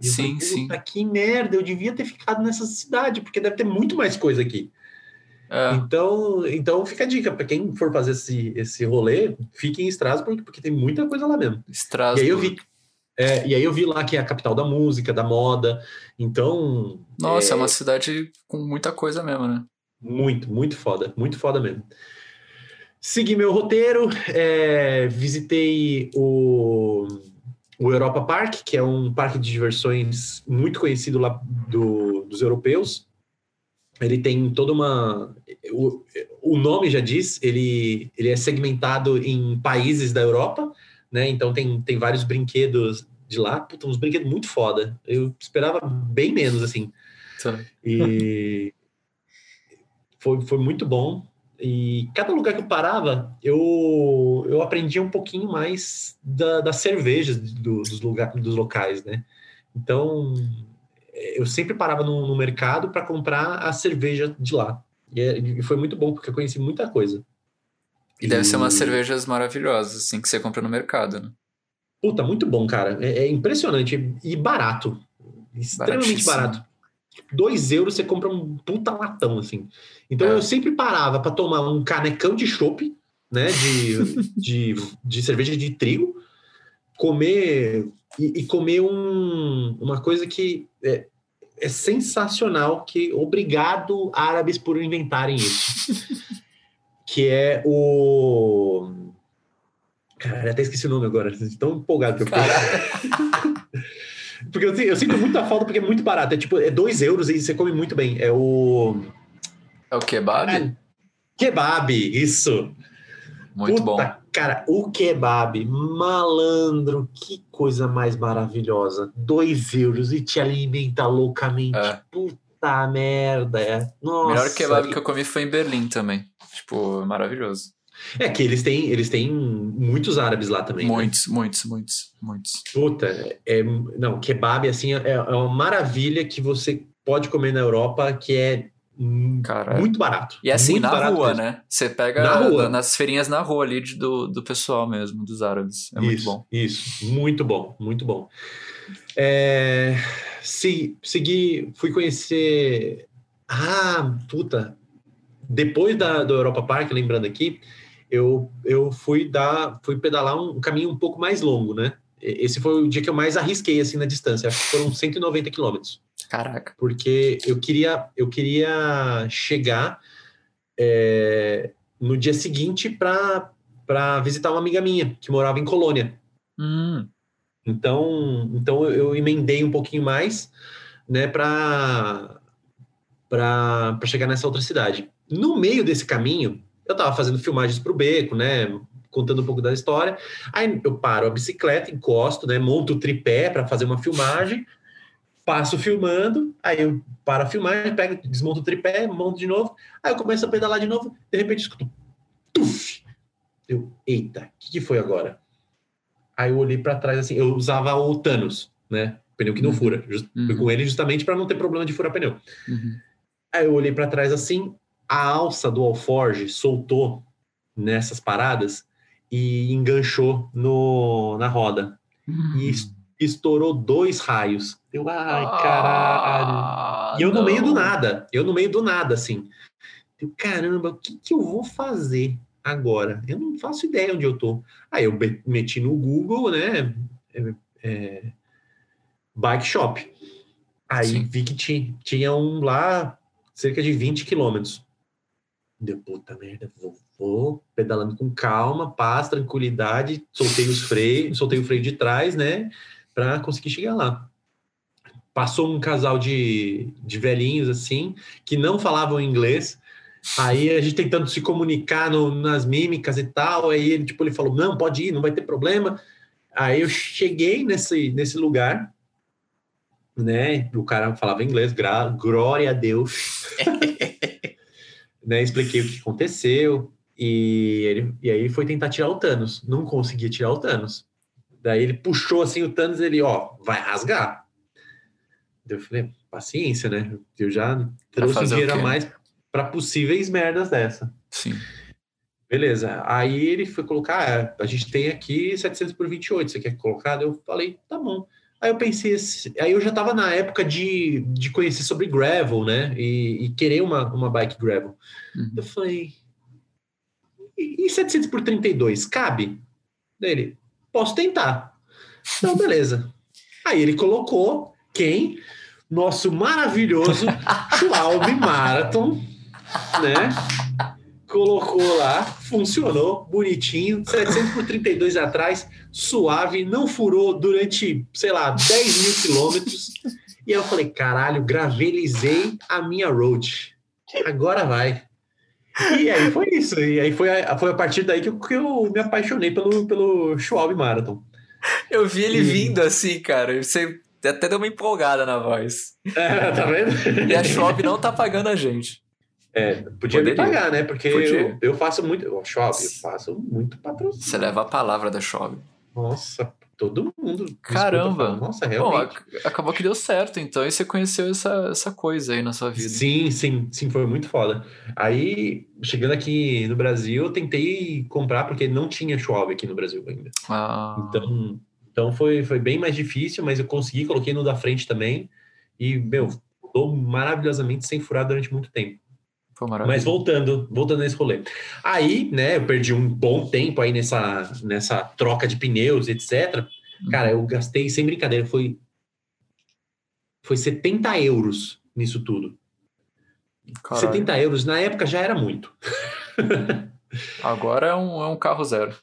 E sim, sim. Que merda, eu devia ter ficado nessa cidade, porque deve ter muito mais coisa aqui. É. Então, então fica a dica para quem for fazer esse, esse rolê, fique em Estrasburgo, porque tem muita coisa lá mesmo. Estrasburgo. E aí eu vi, é, e aí eu vi lá que é a capital da música, da moda. Então. Nossa, é, é uma cidade com muita coisa mesmo, né? Muito, muito foda, muito foda mesmo. Segui meu roteiro, é, visitei o o Europa Park, que é um parque de diversões muito conhecido lá do, dos europeus. Ele tem toda uma. O, o nome já diz, ele, ele é segmentado em países da Europa, né? Então tem, tem vários brinquedos de lá. Puta, uns brinquedos muito foda. Eu esperava bem menos, assim. Tá. E foi, foi muito bom. E cada lugar que eu parava, eu, eu aprendia um pouquinho mais da, das cervejas do, dos, lugar, dos locais, né? Então, eu sempre parava no, no mercado para comprar a cerveja de lá. E, é, e, foi muito bom, porque eu conheci muita coisa. E deve ser umas cervejas maravilhosas, assim, que você compra no mercado, né? Puta, muito bom, cara. É, é impressionante e barato. Extremamente barato. Dois euros você compra um puta latão, assim. Então é. eu sempre parava para tomar um canecão de chopp, né? De, de, de cerveja de trigo, comer e, e comer um, uma coisa que é, é sensacional, que obrigado árabes por inventarem isso. que é o. Cara, até esqueci o nome agora, tão empolgado que eu fiquei. porque eu, eu, sinto muita falta porque é muito barato. É tipo, é 2 euros e você come muito bem. É o. É o kebab? É, kebab, isso. Muito Puta, bom. Cara, o kebab, malandro, que coisa mais maravilhosa. 2 euros e te alimenta loucamente. É. Puta merda. É. Nossa. O melhor kebab que eu comi foi em Berlim também. Tipo, maravilhoso. É que eles têm, eles têm muitos árabes lá também. Né? Muitos, né? muitos, muitos, muitos. Puta, é, não, kebab assim é, é uma maravilha que você pode comer na Europa, que é Cara, muito barato. E é assim, na rua, mesmo. né? Você pega na rua. nas feirinhas na rua ali de, do, do pessoal mesmo, dos árabes. É isso, muito bom. Isso, muito bom, muito bom. É, se, segui, fui conhecer. Ah, puta, depois da, do Europa Park, lembrando aqui, eu, eu fui dar, fui pedalar um, caminho um pouco mais longo, né? Esse foi o dia que eu mais arrisquei assim na distância, acho que foram 190 quilômetros. Caraca. Porque eu queria, eu queria chegar é, no dia seguinte para visitar uma amiga minha que morava em Colônia. Hum. Então, então eu emendei um pouquinho mais, né, para para chegar nessa outra cidade. No meio desse caminho, eu estava fazendo filmagens para o beco, né? Contando um pouco da história. Aí eu paro a bicicleta, encosto, né? Monto o tripé para fazer uma filmagem, passo filmando, aí eu paro a filmagem, pego, desmonto o tripé, monto de novo, aí eu começo a pedalar de novo, de repente escuto tuf! Eu, eita, o que, que, foi agora? Aí eu olhei para trás assim, eu usava o Thanos, né? Pneu que não uhum. fura. Just, uhum. com ele justamente para não ter problema de furar pneu. Uhum. Aí eu olhei para trás assim, a alça do alforge soltou nessas paradas e enganchou no, na roda. Hum. E estourou dois raios. Eu, ai, caralho. Ah, e eu não. no meio do nada. Eu no meio do nada, assim. Eu, caramba, o que, que eu vou fazer agora? Eu não faço ideia onde eu tô. Aí eu meti no Google, né? É, é, bike shop. Aí Sim. vi que tinha, tinha um lá cerca de 20 quilômetros. Deu, puta merda, vou, vou, pedalando com calma, paz, tranquilidade, soltei os freios, soltei o freio de trás, né, para conseguir chegar lá. Passou um casal de, de velhinhos, assim, que não falavam inglês, aí a gente tentando se comunicar no, nas mímicas e tal, aí ele, tipo, ele falou, não, pode ir, não vai ter problema. Aí eu cheguei nesse, nesse lugar, né, o cara falava inglês, glória a Deus. né, expliquei o que aconteceu e, ele, e aí foi tentar tirar o Thanos. Não conseguia tirar o Thanos. Daí ele puxou assim o Thanos ele, ó, vai rasgar. Eu falei, paciência, né? Eu já trouxe um dinheiro a mais para possíveis merdas dessa. Sim. Beleza. Aí ele foi colocar, ah, a gente tem aqui 700 por 28, você quer colocar? Eu falei, tá bom. Aí eu pensei, aí eu já estava na época de, de conhecer sobre gravel, né? E, e querer uma, uma bike gravel. Uhum. Eu falei, e, e 700 por 32, cabe? Dele, posso tentar. Então, beleza. Aí ele colocou quem? Nosso maravilhoso Schwalbe Marathon, né? colocou lá, funcionou, bonitinho, 700 por 32 atrás, suave, não furou durante, sei lá, 10 mil quilômetros. E eu falei, caralho, gravelizei a minha road. Agora vai. E aí foi isso. E aí foi a, foi a partir daí que eu, que eu me apaixonei pelo, pelo Schwalbe Marathon. Eu vi ele e... vindo assim, cara. Você até deu uma empolgada na voz. É, tá vendo? E a Schwab não tá pagando a gente. É, podia Poderia. me pagar, né? Porque eu, eu, faço muito. O Schwab, eu faço muito patrocínio. Você leva a palavra da Schwab. Nossa, todo mundo. Caramba! Fala, Nossa, realmente. Bom, acabou que deu certo, então, e você conheceu essa, essa coisa aí na sua vida. Sim, sim, sim, foi muito foda. Aí, chegando aqui no Brasil, eu tentei comprar, porque não tinha Schwab aqui no Brasil ainda. Ah. Então, então foi, foi bem mais difícil, mas eu consegui, coloquei no da frente também. E, meu, mudou maravilhosamente sem furar durante muito tempo. Mas voltando, voltando nesse rolê. Aí, né, eu perdi um bom tempo aí nessa, nessa troca de pneus, etc. Cara, eu gastei, sem brincadeira, foi, foi 70 euros nisso tudo. Caralho. 70 euros, na época já era muito. Agora é um, é um carro zero.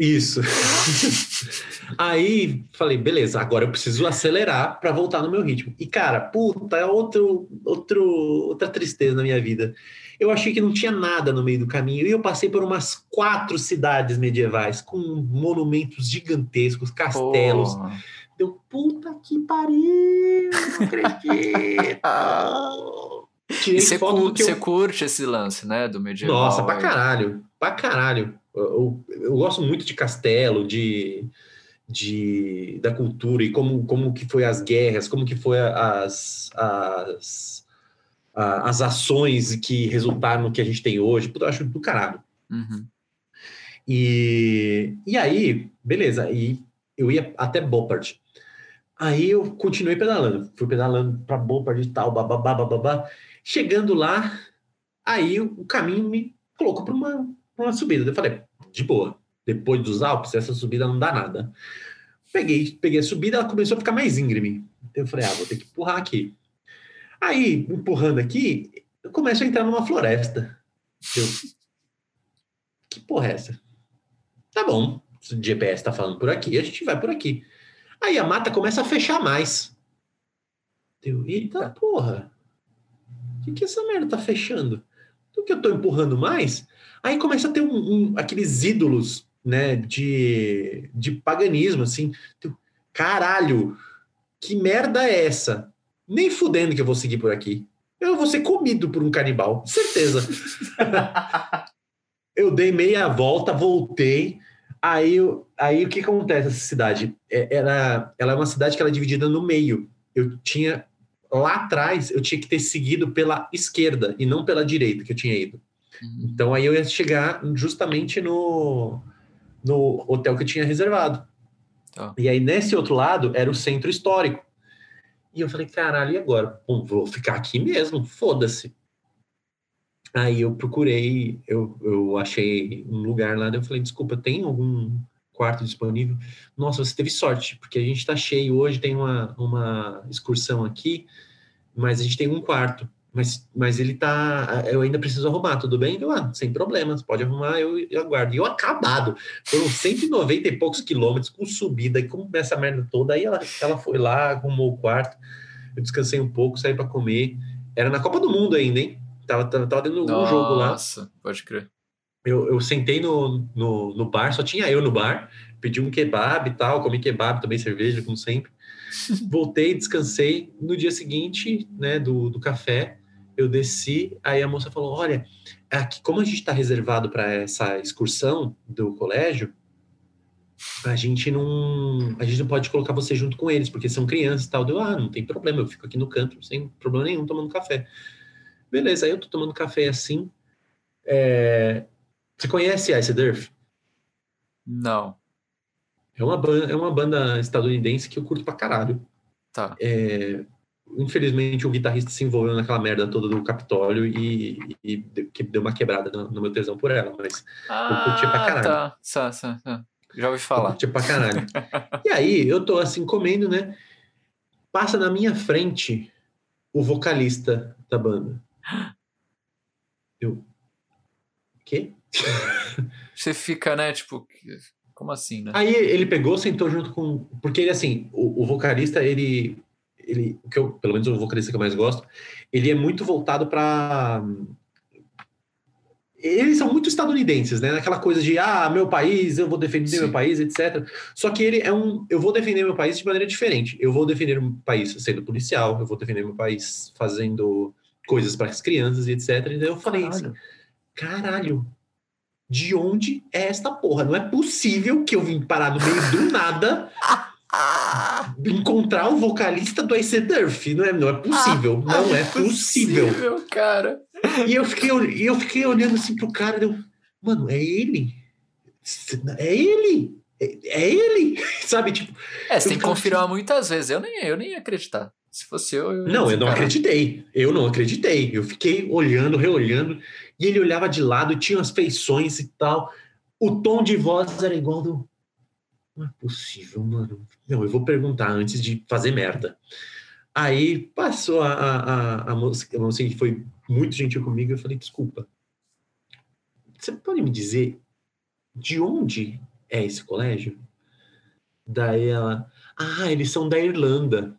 Isso. Aí falei, beleza, agora eu preciso acelerar para voltar no meu ritmo. E cara, puta, é outro, outro, outra tristeza na minha vida. Eu achei que não tinha nada no meio do caminho e eu passei por umas quatro cidades medievais com monumentos gigantescos, castelos. Oh. Deu puta que pariu, não acredito. Tirei você, foto você eu... curte esse lance, né, do medieval? Nossa, pra caralho, pra caralho. Eu, eu, gosto muito de castelo, de, de, da cultura e como, como que foi as guerras, como que foi as, as, as ações que resultaram no que a gente tem hoje. Puta, eu acho do caralho. Uhum. E, e aí, beleza, e eu ia até Bopard. Aí eu continuei pedalando, fui pedalando para Bopard e tal, bababá, bababá. Chegando lá, aí o caminho me colocou para uma, uma subida. Eu falei, de boa, depois dos Alpes, essa subida não dá nada. Peguei, peguei a subida, ela começou a ficar mais íngreme. Eu falei, ah, vou ter que empurrar aqui. Aí, empurrando aqui, eu começo a entrar numa floresta. Eu, que porra é essa? Tá bom, o GPS tá falando por aqui, a gente vai por aqui. Aí a mata começa a fechar mais. Eu, eita porra, o que, que essa merda tá fechando? O que eu tô empurrando mais? Aí começa a ter um, um, aqueles ídolos, né, de, de paganismo, assim. Caralho, que merda é essa? Nem fudendo que eu vou seguir por aqui. Eu vou ser comido por um canibal, certeza. eu dei meia volta, voltei. Aí, aí o que acontece nessa cidade? É, ela, ela é uma cidade que ela é dividida no meio. Eu tinha lá atrás eu tinha que ter seguido pela esquerda e não pela direita que eu tinha ido. Uhum. Então aí eu ia chegar justamente no, no hotel que eu tinha reservado. Tá. E aí nesse outro lado era o centro histórico. E eu falei, caralho, e agora? Bom, vou ficar aqui mesmo, foda-se. Aí eu procurei, eu, eu achei um lugar lá, eu falei, desculpa, tem algum quarto disponível. Nossa, você teve sorte, porque a gente está cheio hoje, tem uma, uma excursão aqui, mas a gente tem um quarto. Mas, mas ele tá. Eu ainda preciso arrumar, tudo bem? Eu, ah, sem problemas, pode arrumar, eu, eu aguardo. E eu acabado. Foram 190 e poucos quilômetros com subida e com essa merda toda. Aí ela, ela foi lá, arrumou o quarto. Eu descansei um pouco, saí para comer. Era na Copa do Mundo ainda, hein? Tava, tava, tava dando um jogo lá. Nossa, pode crer eu, eu sentei no, no, no, bar, só tinha eu no bar, pedi um kebab e tal, comi kebab, tomei cerveja, como sempre. Voltei, descansei. No dia seguinte, né, do, do café, eu desci, aí a moça falou: Olha, aqui, como a gente está reservado para essa excursão do colégio, a gente não a gente não pode colocar você junto com eles, porque são crianças e tal. Deu, ah, não tem problema, eu fico aqui no canto, sem problema nenhum, tomando café. Beleza, aí eu tô tomando café assim. É, você conhece Ice Earth? Não. É uma, banda, é uma banda estadunidense que eu curto pra caralho. Tá. É, infelizmente, o guitarrista se envolveu naquela merda toda do Capitólio e, e que deu uma quebrada no, no, meu tesão por ela, mas ah, eu curti pra caralho. Tá, tá, tá, tá. Já ouvi falar. Eu curti pra caralho. e aí, eu tô assim comendo, né? Passa na minha frente o vocalista da banda. Eu. Quê? Você fica, né, tipo, como assim, né? Aí ele pegou, sentou junto com. Porque ele, assim, o, o vocalista, ele. Ele que eu, pelo menos o vocalista que eu mais gosto, ele é muito voltado para eles são muito estadunidenses, né? Naquela coisa de, ah, meu país, eu vou defender Sim. meu país, etc. Só que ele é um, eu vou defender meu país de maneira diferente. Eu vou defender meu país sendo policial, eu vou defender meu país fazendo coisas para as crianças, etc. E daí eu falei caralho. assim, caralho, de onde é esta porra? Não é possível que eu vim parar no meio do nada encontrar o vocalista do Ice Durf. Não é, não é possível. Ah, não é, é possível. possível. cara. E eu fiquei, eu fiquei olhando assim pro cara, eu, mano, é ele? É ele? É, é ele? Sabe, tipo... É, você tem que confirmar assim, muitas vezes. Eu nem, eu nem ia acreditar. Se fosse eu... eu não, eu não cara. acreditei. Eu não acreditei. Eu fiquei olhando, reolhando, e ele olhava de lado, tinha as feições e tal. O tom de voz era igual do... Não é possível, mano. Não, eu vou perguntar antes de fazer merda. Aí passou a, a, a, moça, a moça que foi muito gentil comigo, eu falei, desculpa. Você pode me dizer de onde é esse colégio? Daí ela, ah, eles são da Irlanda.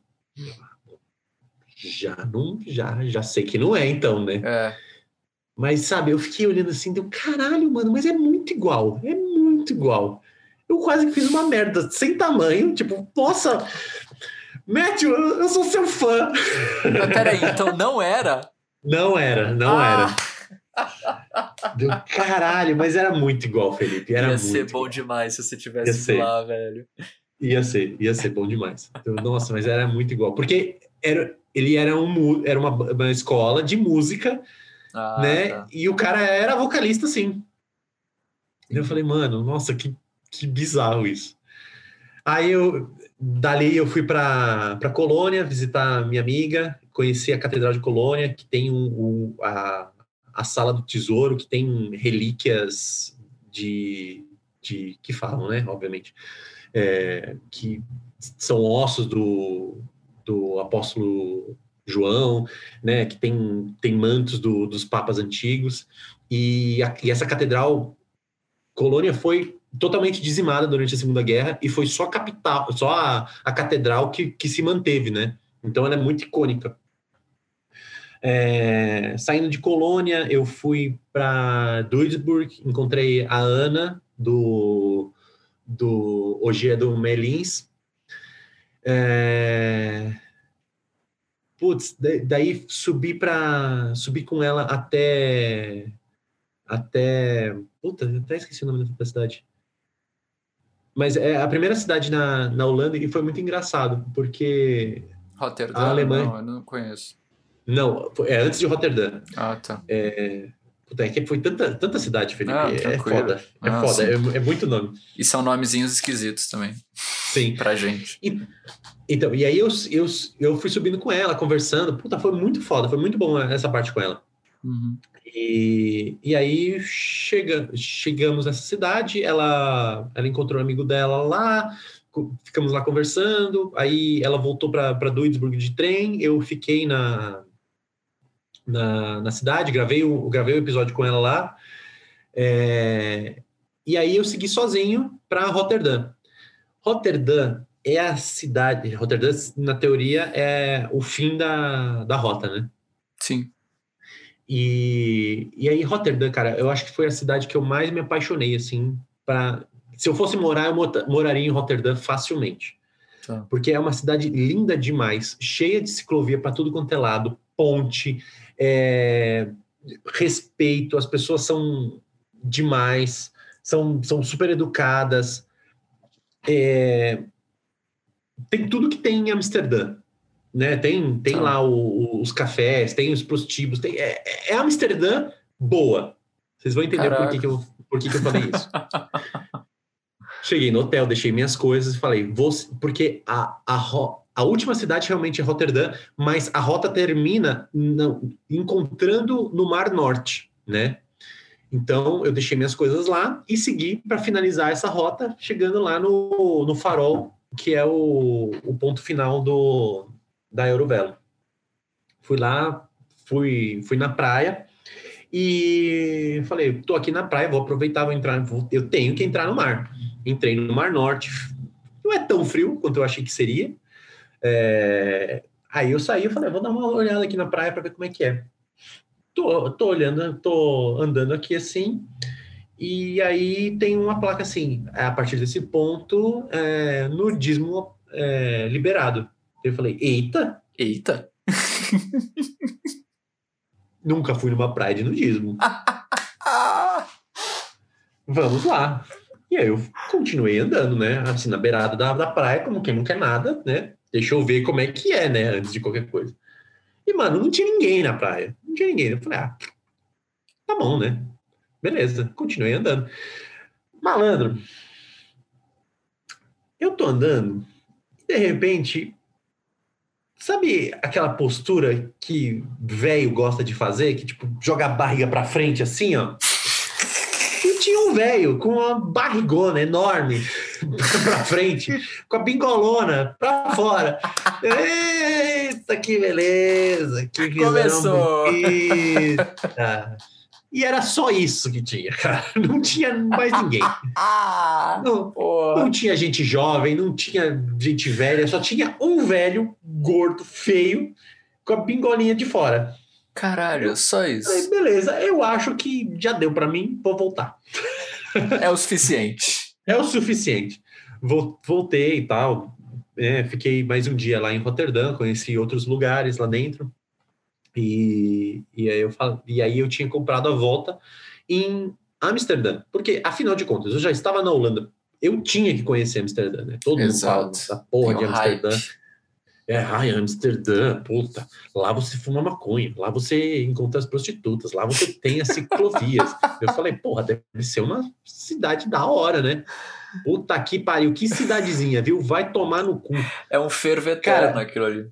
Já não, já, já sei que não é, então, né? É. Mas, sabe, eu fiquei olhando assim, deu, caralho, mano, mas é muito igual, é muito igual. Eu quase que fiz uma merda sem tamanho, tipo, nossa, Matthew, eu, eu sou seu fã. Mas peraí, então não era? Não era, não ah. era. Deu caralho, mas era muito igual, Felipe. Era ia muito ser bom igual. demais se você tivesse lá, velho. Ia ser, ia ser bom demais. Então, nossa, mas era muito igual. Porque era, ele era, um, era uma, uma escola de música ah, né? Tá. E o cara era vocalista, sim. E eu falei, mano, nossa, que, que bizarro isso. Aí eu, dali eu fui para Colônia visitar minha amiga, conheci a Catedral de Colônia, que tem um, um, a, a Sala do Tesouro, que tem relíquias de, de que falam, né, obviamente, é, que são ossos do, do apóstolo João, né, que tem, tem mantos do, dos papas antigos, e, a, e essa catedral, Colônia foi totalmente dizimada durante a Segunda Guerra e foi só a capital, só a, a catedral que, que se manteve, né? Então ela é muito icônica. É, saindo de Colônia, eu fui para Duisburg, encontrei a Ana do do hoje é do Melins. É, putz, daí subi para subir com ela até até puta, até esqueci o nome da cidade. Mas é a primeira cidade na, na Holanda e foi muito engraçado, porque Rotterdam, a Alemanha... não, eu não conheço. Não, é antes de Rotterdam. Ah, tá. É, puta, é que foi tanta, tanta cidade, Felipe. Ah, é foda. É ah, foda, é, é, muito nome. E são nomezinhos esquisitos também. Sim. pra gente. E, então, e aí eu, eu, eu fui subindo com ela, conversando. Puta, foi muito foda, foi muito bom essa parte com ela. Uhum. E, e aí chega, chegamos nessa cidade, ela, ela encontrou um amigo dela lá, ficamos lá conversando, aí ela voltou para Duisburg de trem, eu fiquei na, na, na cidade, gravei o, gravei o episódio com ela lá, é, e aí eu segui sozinho para Rotterdam. Rotterdam é a cidade. Rotterdam, na teoria, é o fim da, da rota, né? Sim. E, e aí, Rotterdam, cara, eu acho que foi a cidade que eu mais me apaixonei, assim, para Se eu fosse morar, eu moraria em Rotterdam facilmente. Tá. Porque é uma cidade linda demais, cheia de ciclovia para tudo quanto é lado, ponte, é, respeito, as pessoas são demais, são, são super educadas. É, tem tudo que tem em Amsterdã. Né? Tem, tem ah. lá o, os cafés, tem os prostíbulos, tem, é, é Amsterdã boa. Vocês vão entender por que, que, eu, por que, que eu falei isso. Cheguei no hotel, deixei minhas coisas e falei, vou, porque a, a, a última cidade realmente é Roterdã, mas a rota termina no, encontrando no Mar Norte, né? Então eu deixei minhas coisas lá e segui para finalizar essa rota, chegando lá no, no farol que é o, o ponto final do, da Eurovelo. Fui lá, fui, fui na praia e falei, tô aqui na praia, vou aproveitar, vou entrar, vou, eu tenho que entrar no mar. Entrei no Mar Norte, não é tão frio quanto eu achei que seria. É, aí eu saí e falei, vou dar uma olhada aqui na praia para ver como é que é. Tô, tô olhando, tô andando aqui assim, e aí tem uma placa assim, a partir desse ponto, é, nudismo é, liberado. Eu falei, eita! Eita! Nunca fui numa praia de nudismo. vamos lá. E aí eu continuei andando, né? Assim, na beirada da, da praia, como quem não quer nada, né? Deixa eu ver como é que é, né? Antes de qualquer coisa. E, mano, não tinha ninguém na praia. Não tinha ninguém. Eu falei, ah, tá bom, né? Beleza, continuei andando. Malandro, eu tô andando e de repente, sabe aquela postura que velho gosta de fazer, que tipo joga a barriga para frente assim, ó? E tinha um velho com uma barrigona enorme pra frente, com a bingolona pra fora. Eita, que beleza! Que Começou! Bonita. E era só isso que tinha, cara. Não tinha mais ninguém. não, não tinha gente jovem, não tinha gente velha, só tinha um velho, gordo, feio, com a bingolinha de fora. Caralho, só isso. Aí, beleza, eu acho que já deu para mim, vou voltar. É o suficiente. é o suficiente. Voltei e tal. É, fiquei mais um dia lá em Roterdã, conheci outros lugares lá dentro. E, e, aí eu falo, e aí eu tinha comprado a volta em Amsterdã, porque afinal de contas eu já estava na Holanda, eu tinha que conhecer Amsterdã, né? Todo Exato. mundo fala da porra de Amsterdã. Hype. É, ai, Amsterdã, puta, lá você fuma maconha, lá você encontra as prostitutas, lá você tem as ciclovias. eu falei, porra, deve ser uma cidade da hora, né? Puta que pariu, que cidadezinha, viu? Vai tomar no cu. É um fervo eterno aquilo ali.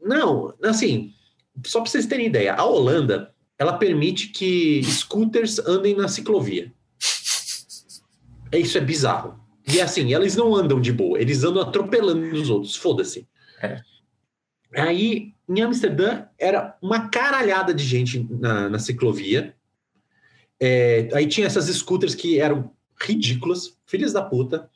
Não, assim, só para vocês terem ideia, a Holanda ela permite que scooters andem na ciclovia. É isso é bizarro. E assim, eles não andam de boa, eles andam atropelando os outros, foda-se. É. Aí, em Amsterdã, era uma caralhada de gente na, na ciclovia. É, aí tinha essas scooters que eram ridículas, filhas da puta.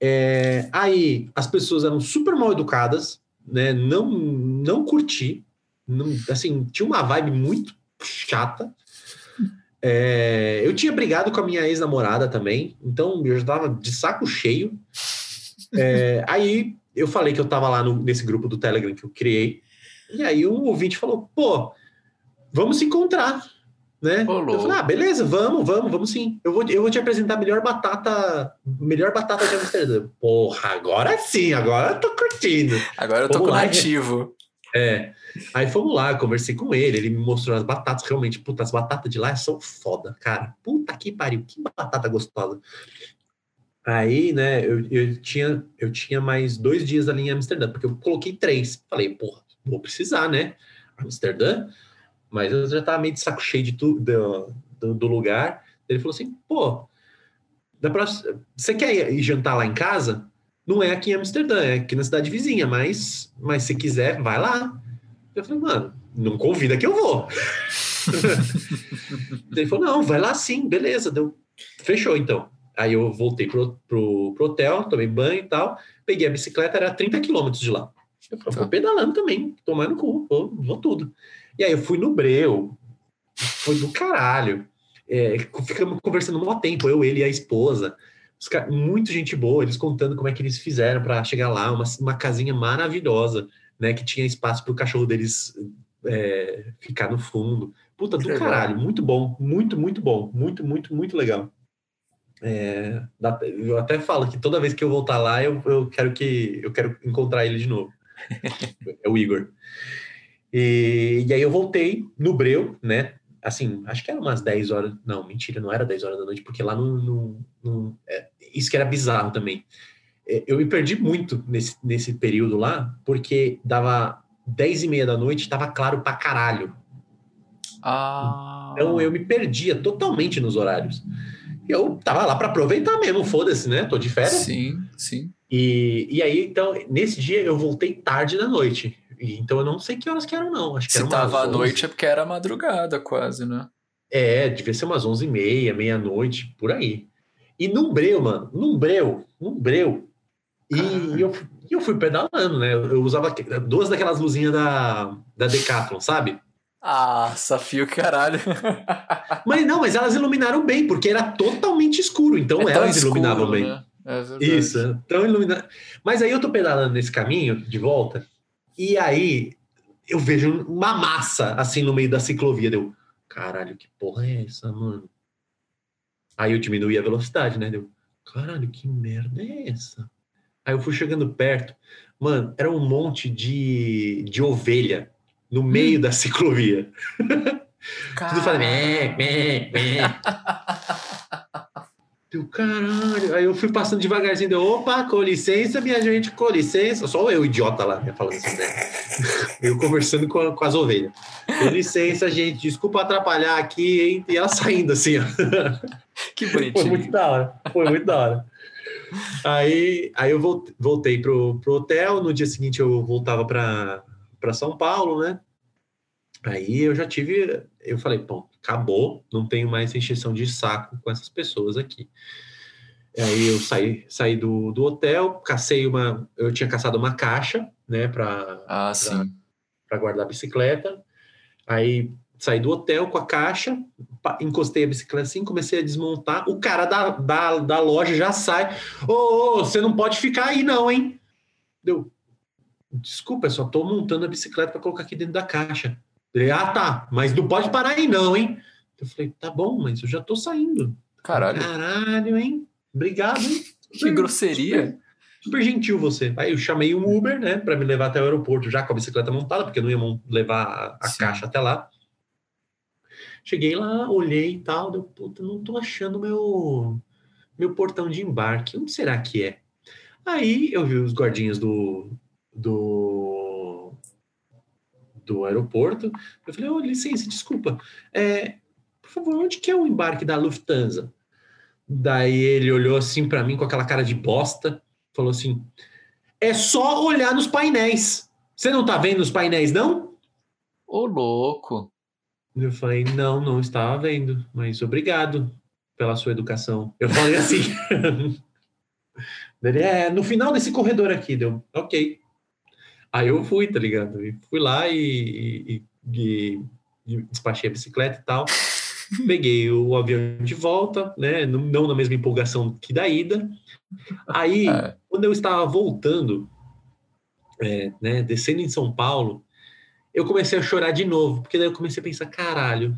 É, aí as pessoas eram super mal educadas, né? Não, não curti. Não, assim, tinha uma vibe muito chata. É, eu tinha brigado com a minha ex-namorada também, então eu já tava de saco cheio. É, aí eu falei que eu tava lá no, nesse grupo do Telegram que eu criei, e aí um ouvinte falou: pô, vamos se encontrar. Né? Eu falei, ah, beleza, vamos, vamos, vamos sim. Eu vou, eu vou te apresentar a melhor batata, melhor batata de Amsterdã. Porra, agora sim, agora eu tô curtindo. Agora eu tô vamos com nativo. É. Aí fomos lá, conversei com ele, ele me mostrou as batatas, realmente, puta, as batatas de lá são foda, cara. Puta que pariu, que batata gostosa. Aí, né, eu, eu, tinha, eu tinha mais dois dias ali em Amsterdã, porque eu coloquei três. Falei, porra, vou precisar, né? Amsterdã, mas eu já tava meio de saco cheio de tudo, do, do, do lugar. Ele falou assim, pô, da próxima, você quer ir jantar lá em casa? Não é aqui em Amsterdã, é aqui na cidade vizinha, mas, mas se quiser, vai lá. Eu falei, mano, não convida que eu vou. ele falou, não, vai lá sim, beleza, deu. Fechou então. Aí eu voltei pro, pro, pro hotel, tomei banho e tal, peguei a bicicleta, era 30 quilômetros de lá. Eu falei, vou pedalando também, tomando cu, vou, vou tudo. E aí eu fui no Breu, foi do caralho. É, ficamos conversando um tempo, eu, ele e a esposa muito gente boa, eles contando como é que eles fizeram para chegar lá, uma, uma casinha maravilhosa, né? Que tinha espaço para o cachorro deles é, ficar no fundo. Puta do caralho, muito bom, muito, muito bom, muito, muito, muito legal. É, eu até falo que toda vez que eu voltar lá, eu, eu quero que eu quero encontrar ele de novo. é o Igor. E, e aí eu voltei no Breu, né? Assim, acho que era umas 10 horas. Não, mentira, não era 10 horas da noite, porque lá não. não, não é, isso que era bizarro também. É, eu me perdi muito nesse, nesse período lá, porque dava 10 e meia da noite, tava claro pra caralho. Ah. Então eu me perdia totalmente nos horários. Eu tava lá para aproveitar mesmo, foda-se, né? Tô de férias. Sim, sim. E, e aí, então, nesse dia eu voltei tarde da noite. Então eu não sei que horas que eram, não. Acho que Se tava à noite é porque era madrugada quase, né? É, devia ser umas 11 e meia, meia-noite, por aí. E num breu, mano, num breu, num breu. E, eu, eu fui pedalando, né? Eu usava duas daquelas luzinhas da, da Decathlon, sabe? Ah, Safio, caralho. mas não, mas elas iluminaram bem, porque era totalmente escuro, então é elas escuro, iluminavam bem. Né? É Isso, tão iluminado. Mas aí eu tô pedalando nesse caminho de volta, e aí eu vejo uma massa assim no meio da ciclovia. Deu, caralho, que porra é essa, mano? Aí eu diminuí a velocidade, né? Deu, caralho, que merda é essa? Aí eu fui chegando perto, mano, era um monte de, de ovelha no meio hum. da ciclovia. Tudo falando, Deu, caralho. Aí eu fui passando devagarzinho, deu, opa, com licença, minha gente, com licença. Só eu, idiota lá, né, falando assim, né? Eu conversando com, com as ovelhas. Com licença, gente, desculpa atrapalhar aqui, hein? E ela saindo assim, ó. Que bonitinho. Foi muito da hora. Foi muito da hora. Aí, aí eu voltei pro, pro hotel. No dia seguinte eu voltava para São Paulo, né? Aí eu já tive. Eu falei, bom, acabou, não tenho mais encheção de saco com essas pessoas aqui. Aí eu saí, saí do, do hotel, cacei uma. Eu tinha caçado uma caixa, né, para ah, guardar a bicicleta. Aí saí do hotel com a caixa, encostei a bicicleta assim, comecei a desmontar. O cara da, da, da loja já sai. Ô, ô, você não pode ficar aí, não, hein? Deu. Desculpa, eu só tô montando a bicicleta para colocar aqui dentro da caixa. Ele, ah, tá, mas não pode parar aí, não, hein? Eu falei, tá bom, mas eu já tô saindo. Caralho. Caralho, hein? Obrigado, hein? Super, que grosseria. Super, super, gentil você. Aí eu chamei um Uber, né, para me levar até o aeroporto já com a bicicleta montada, porque não ia levar a, a caixa até lá. Cheguei lá, olhei e tal, deu, puta, não tô achando meu meu portão de embarque. Onde será que é? Aí eu vi os guardinhas do do do aeroporto. Eu falei, oh, licença, desculpa. É, por favor, onde que é o embarque da Lufthansa? Daí ele olhou assim para mim com aquela cara de bosta, falou assim: é só olhar nos painéis. Você não tá vendo os painéis, não? Ô, louco. Eu falei, não, não estava vendo, mas obrigado pela sua educação. Eu falei assim. Ele é no final desse corredor aqui, deu, ok. Aí eu fui, tá ligado? E fui lá e, e, e, despachei a bicicleta e tal. Peguei o avião de volta, né? Não na mesma empolgação que da ida. Aí, é. quando eu estava voltando, é, né, descendo em São Paulo, eu comecei a chorar de novo, porque daí eu comecei a pensar, caralho,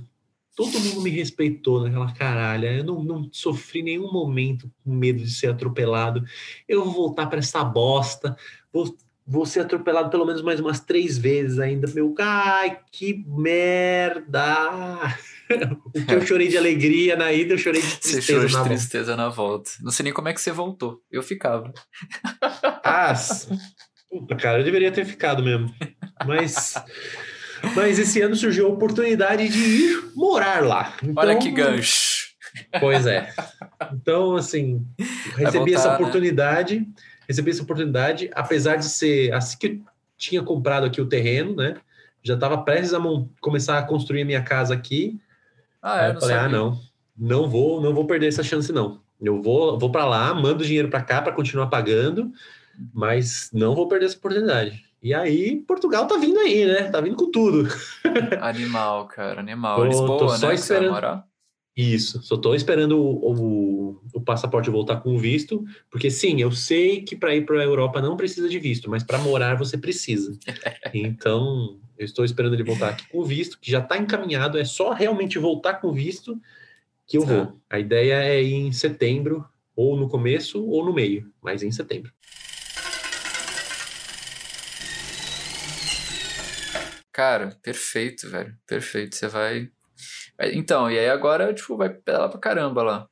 todo mundo me respeitou naquela caralha, eu não, não sofri nenhum momento com medo de ser atropelado, eu vou voltar para essa bosta, vou, vou ser atropelado pelo menos mais umas três vezes ainda, meu, ai, que merda! o que eu chorei de alegria na ida, eu chorei de tristeza. Você chorou de na tristeza volta. na volta. Não sei nem como é que você voltou. Eu ficava. Ah, puta, cara, eu deveria ter ficado mesmo. Mas, mas esse ano surgiu a oportunidade de ir morar lá. Então, Olha que gancho. Pois é. Então, assim, recebi voltar, essa né? oportunidade, né? Recebi essa oportunidade, apesar de ser assim que eu tinha comprado aqui o terreno, né? Já estava prestes a começar a construir a minha casa aqui. Ah, é, eu falei, ah, sabia. ah, não, não vou, não vou perder essa chance não. Eu vou, vou para lá, mando dinheiro para cá para continuar pagando, mas não vou perder essa oportunidade. E aí, Portugal tá vindo aí, né? Tá vindo com tudo. Animal, cara, animal. Tô, Lisboa, tô só né? Esperando... Isso, só tô esperando o, o, o, passaporte voltar com visto, porque sim, eu sei que para ir para a Europa não precisa de visto, mas para morar você precisa. Então, eu estou esperando ele voltar aqui com visto, que já está encaminhado, é só realmente voltar com visto que eu vou. A ideia é ir em setembro, ou no começo ou no meio, mas em setembro. Cara, perfeito, velho. Perfeito. Você vai. Então, e aí agora, tipo, vai pedalar pra caramba lá.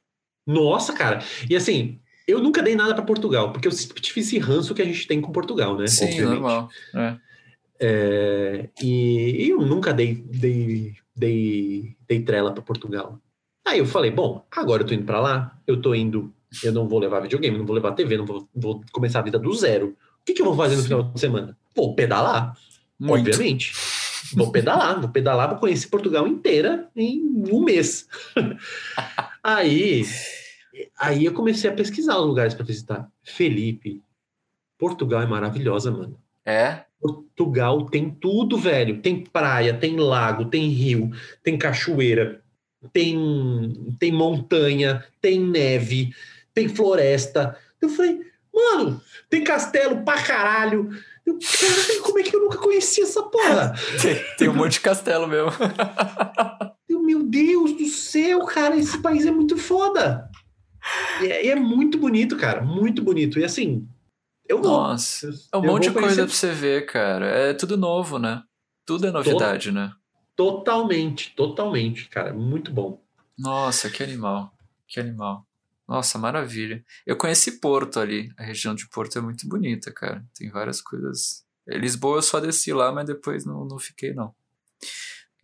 Nossa, cara. E assim, eu nunca dei nada para Portugal, porque eu sempre tive esse ranço que a gente tem com Portugal, né? Sim, Obviamente. normal. É. É, e eu nunca dei, dei, dei, dei trela para Portugal. Aí eu falei, bom, agora eu tô indo para lá, eu tô indo, eu não vou levar videogame, não vou levar TV, não vou, vou começar a vida do zero. O que, que eu vou fazer no Sim. final de semana? Vou pedalar. Muito. Obviamente. Vou pedalar, vou pedalar, vou conhecer Portugal inteira em um mês. aí, aí eu comecei a pesquisar os lugares para visitar. Felipe, Portugal é maravilhosa, mano. É? Portugal tem tudo, velho. Tem praia, tem lago, tem rio, tem cachoeira, tem, tem montanha, tem neve, tem floresta. Eu falei, mano, tem castelo pra caralho eu, caralho, como é que eu nunca conheci essa porra? tem, tem um monte de castelo mesmo. Eu, meu Deus do céu, cara, esse país é muito foda. E é, é muito bonito, cara, muito bonito. E assim, eu vou. Nossa, é um Eu monte de coisa pra você ver, cara. É tudo novo, né? Tudo é novidade, né? Totalmente, totalmente, cara, muito bom. Nossa, que animal. Que animal. Nossa, maravilha. Eu conheci Porto ali. A região de Porto é muito bonita, cara. Tem várias coisas. Eh, Lisboa eu só desci lá, mas depois não, não fiquei, não.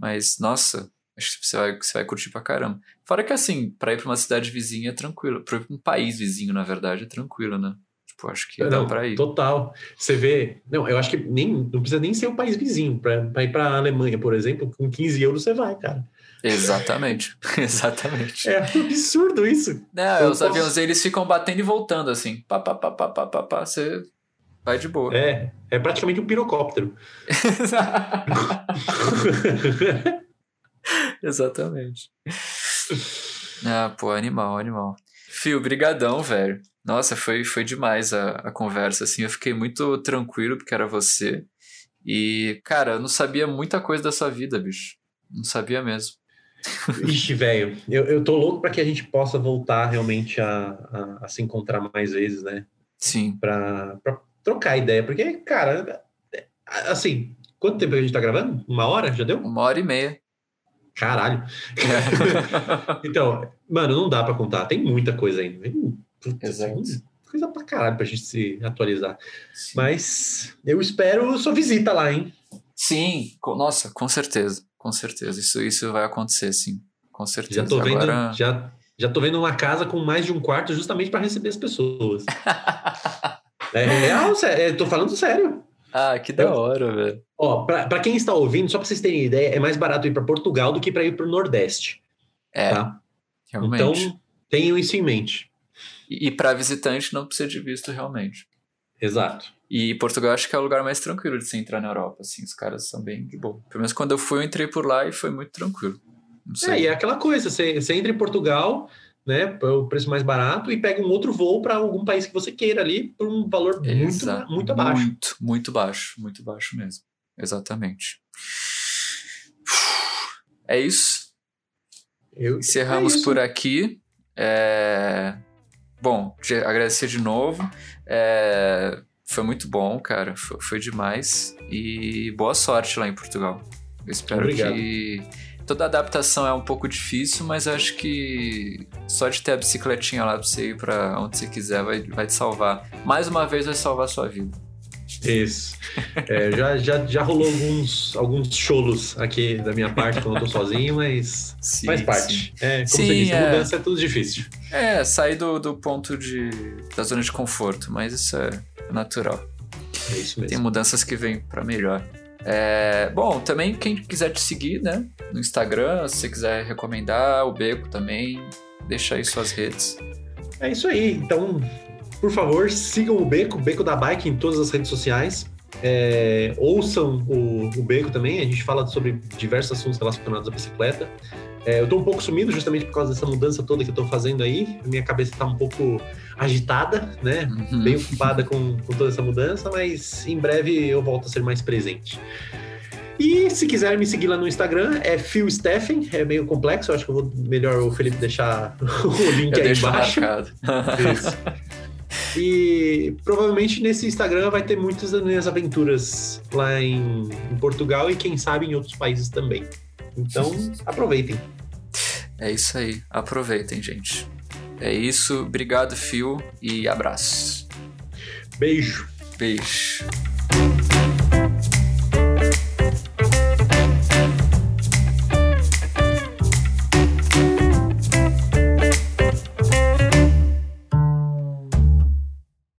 Mas, nossa, acho que você vai, você vai curtir pra caramba. Fora que, assim, pra ir pra uma cidade vizinha é tranquilo. Pra ir pra um país vizinho, na verdade, é tranquilo, né? Tipo, acho que dá Não, pra ir. Total. Você vê. Não, eu acho que nem, não precisa nem ser o país vizinho. Para ir para a Alemanha, por exemplo, com 15 euros você vai, cara. Exatamente. Exatamente. É absurdo isso. Eu os posso- aviões eles ficam batendo e voltando assim. Pá, pá, pá, pá, pá, pá, pá, você vai de boa. É, é praticamente um pirocóptero. Exatamente. Ah, pô, animal, animal. Fio, brigadão, velho. Nossa, foi, foi demais a, a conversa, assim. Eu fiquei muito tranquilo porque era você. E, cara, eu não sabia muita coisa da sua vida, bicho. Não sabia mesmo. Ixi, velho, eu, eu tô louco para que a gente possa voltar realmente a, a, a se encontrar mais vezes, né? Sim. Pra, pra trocar ideia. Porque, cara, é- assim, quanto tempo a gente tá gravando? Uma hora? Já deu? Uma hora e meia. Caralho. Então, mano, não dá pra contar. Tem muita coisa ainda. Putz, Exato. Coisa pra caralho pra gente se atualizar. Sim. Mas eu espero sua visita lá, hein? Sim, nossa, com certeza. Com certeza. Isso, isso vai acontecer, sim. Com certeza. Já tô vendo, Agora... já, já tô vendo uma casa com mais de um quarto justamente para receber as pessoas. é real, sério. Eu tô falando sério. ah, que da hora, velho. Ó, pra, pra quem está ouvindo, só pra vocês terem ideia, é mais barato ir para Portugal do que para ir pro Nordeste, É, tá? realmente. Então, tenham isso em mente. E, e para visitante não precisa de visto, realmente. Exato. E Portugal acho que é o lugar mais tranquilo de se entrar na Europa, assim, os caras são bem de boa. Pelo menos quando eu fui, eu entrei por lá e foi muito tranquilo. É, e é aquela coisa, você, você entra em Portugal, né, pelo preço mais barato e pega um outro voo para algum país que você queira ali por um valor muito, muito abaixo. Muito, muito baixo, muito baixo mesmo. Exatamente. É isso. Eu, Encerramos é isso. por aqui. É, Bom, agradecer de novo. É, Foi muito bom, cara. Foi, foi demais. E boa sorte lá em Portugal. Eu espero Obrigado. que. Toda adaptação é um pouco difícil, mas acho que só de ter a bicicletinha lá pra você ir pra onde você quiser vai, vai te salvar. Mais uma vez vai salvar a sua vida. Isso. É, já, já, já rolou alguns, alguns cholos aqui da minha parte quando eu tô sozinho, mas Sim, faz sim. parte. É, como Sim, você disse, é. mudança é tudo difícil. É, sair do, do ponto de. da zona de conforto, mas isso é natural. É isso Tem mesmo. mudanças que vêm pra melhor. É, bom, também quem quiser te seguir, né? No Instagram, se você quiser recomendar, o Beco também, deixa aí suas redes. É isso aí. Então, por favor, sigam o Beco, Beco da Bike em todas as redes sociais. É, ouçam o, o Beco também, a gente fala sobre diversos assuntos relacionados à bicicleta. É, eu tô um pouco sumido justamente por causa dessa mudança toda que eu tô fazendo aí. Minha cabeça tá um pouco agitada, né? Uhum. bem ocupada com, com toda essa mudança, mas em breve eu volto a ser mais presente. E se quiser me seguir lá no Instagram, é Phil Steffen, é meio complexo, eu acho que eu vou melhor o Felipe deixar o link Eu aí embaixo. marcado. Isso. E provavelmente nesse Instagram vai ter muitas das minhas aventuras lá em, em Portugal e quem sabe em outros países também. Então, aproveitem. É isso aí. Aproveitem, gente. É isso. Obrigado, Fio, e abraço. Beijo. Beijo.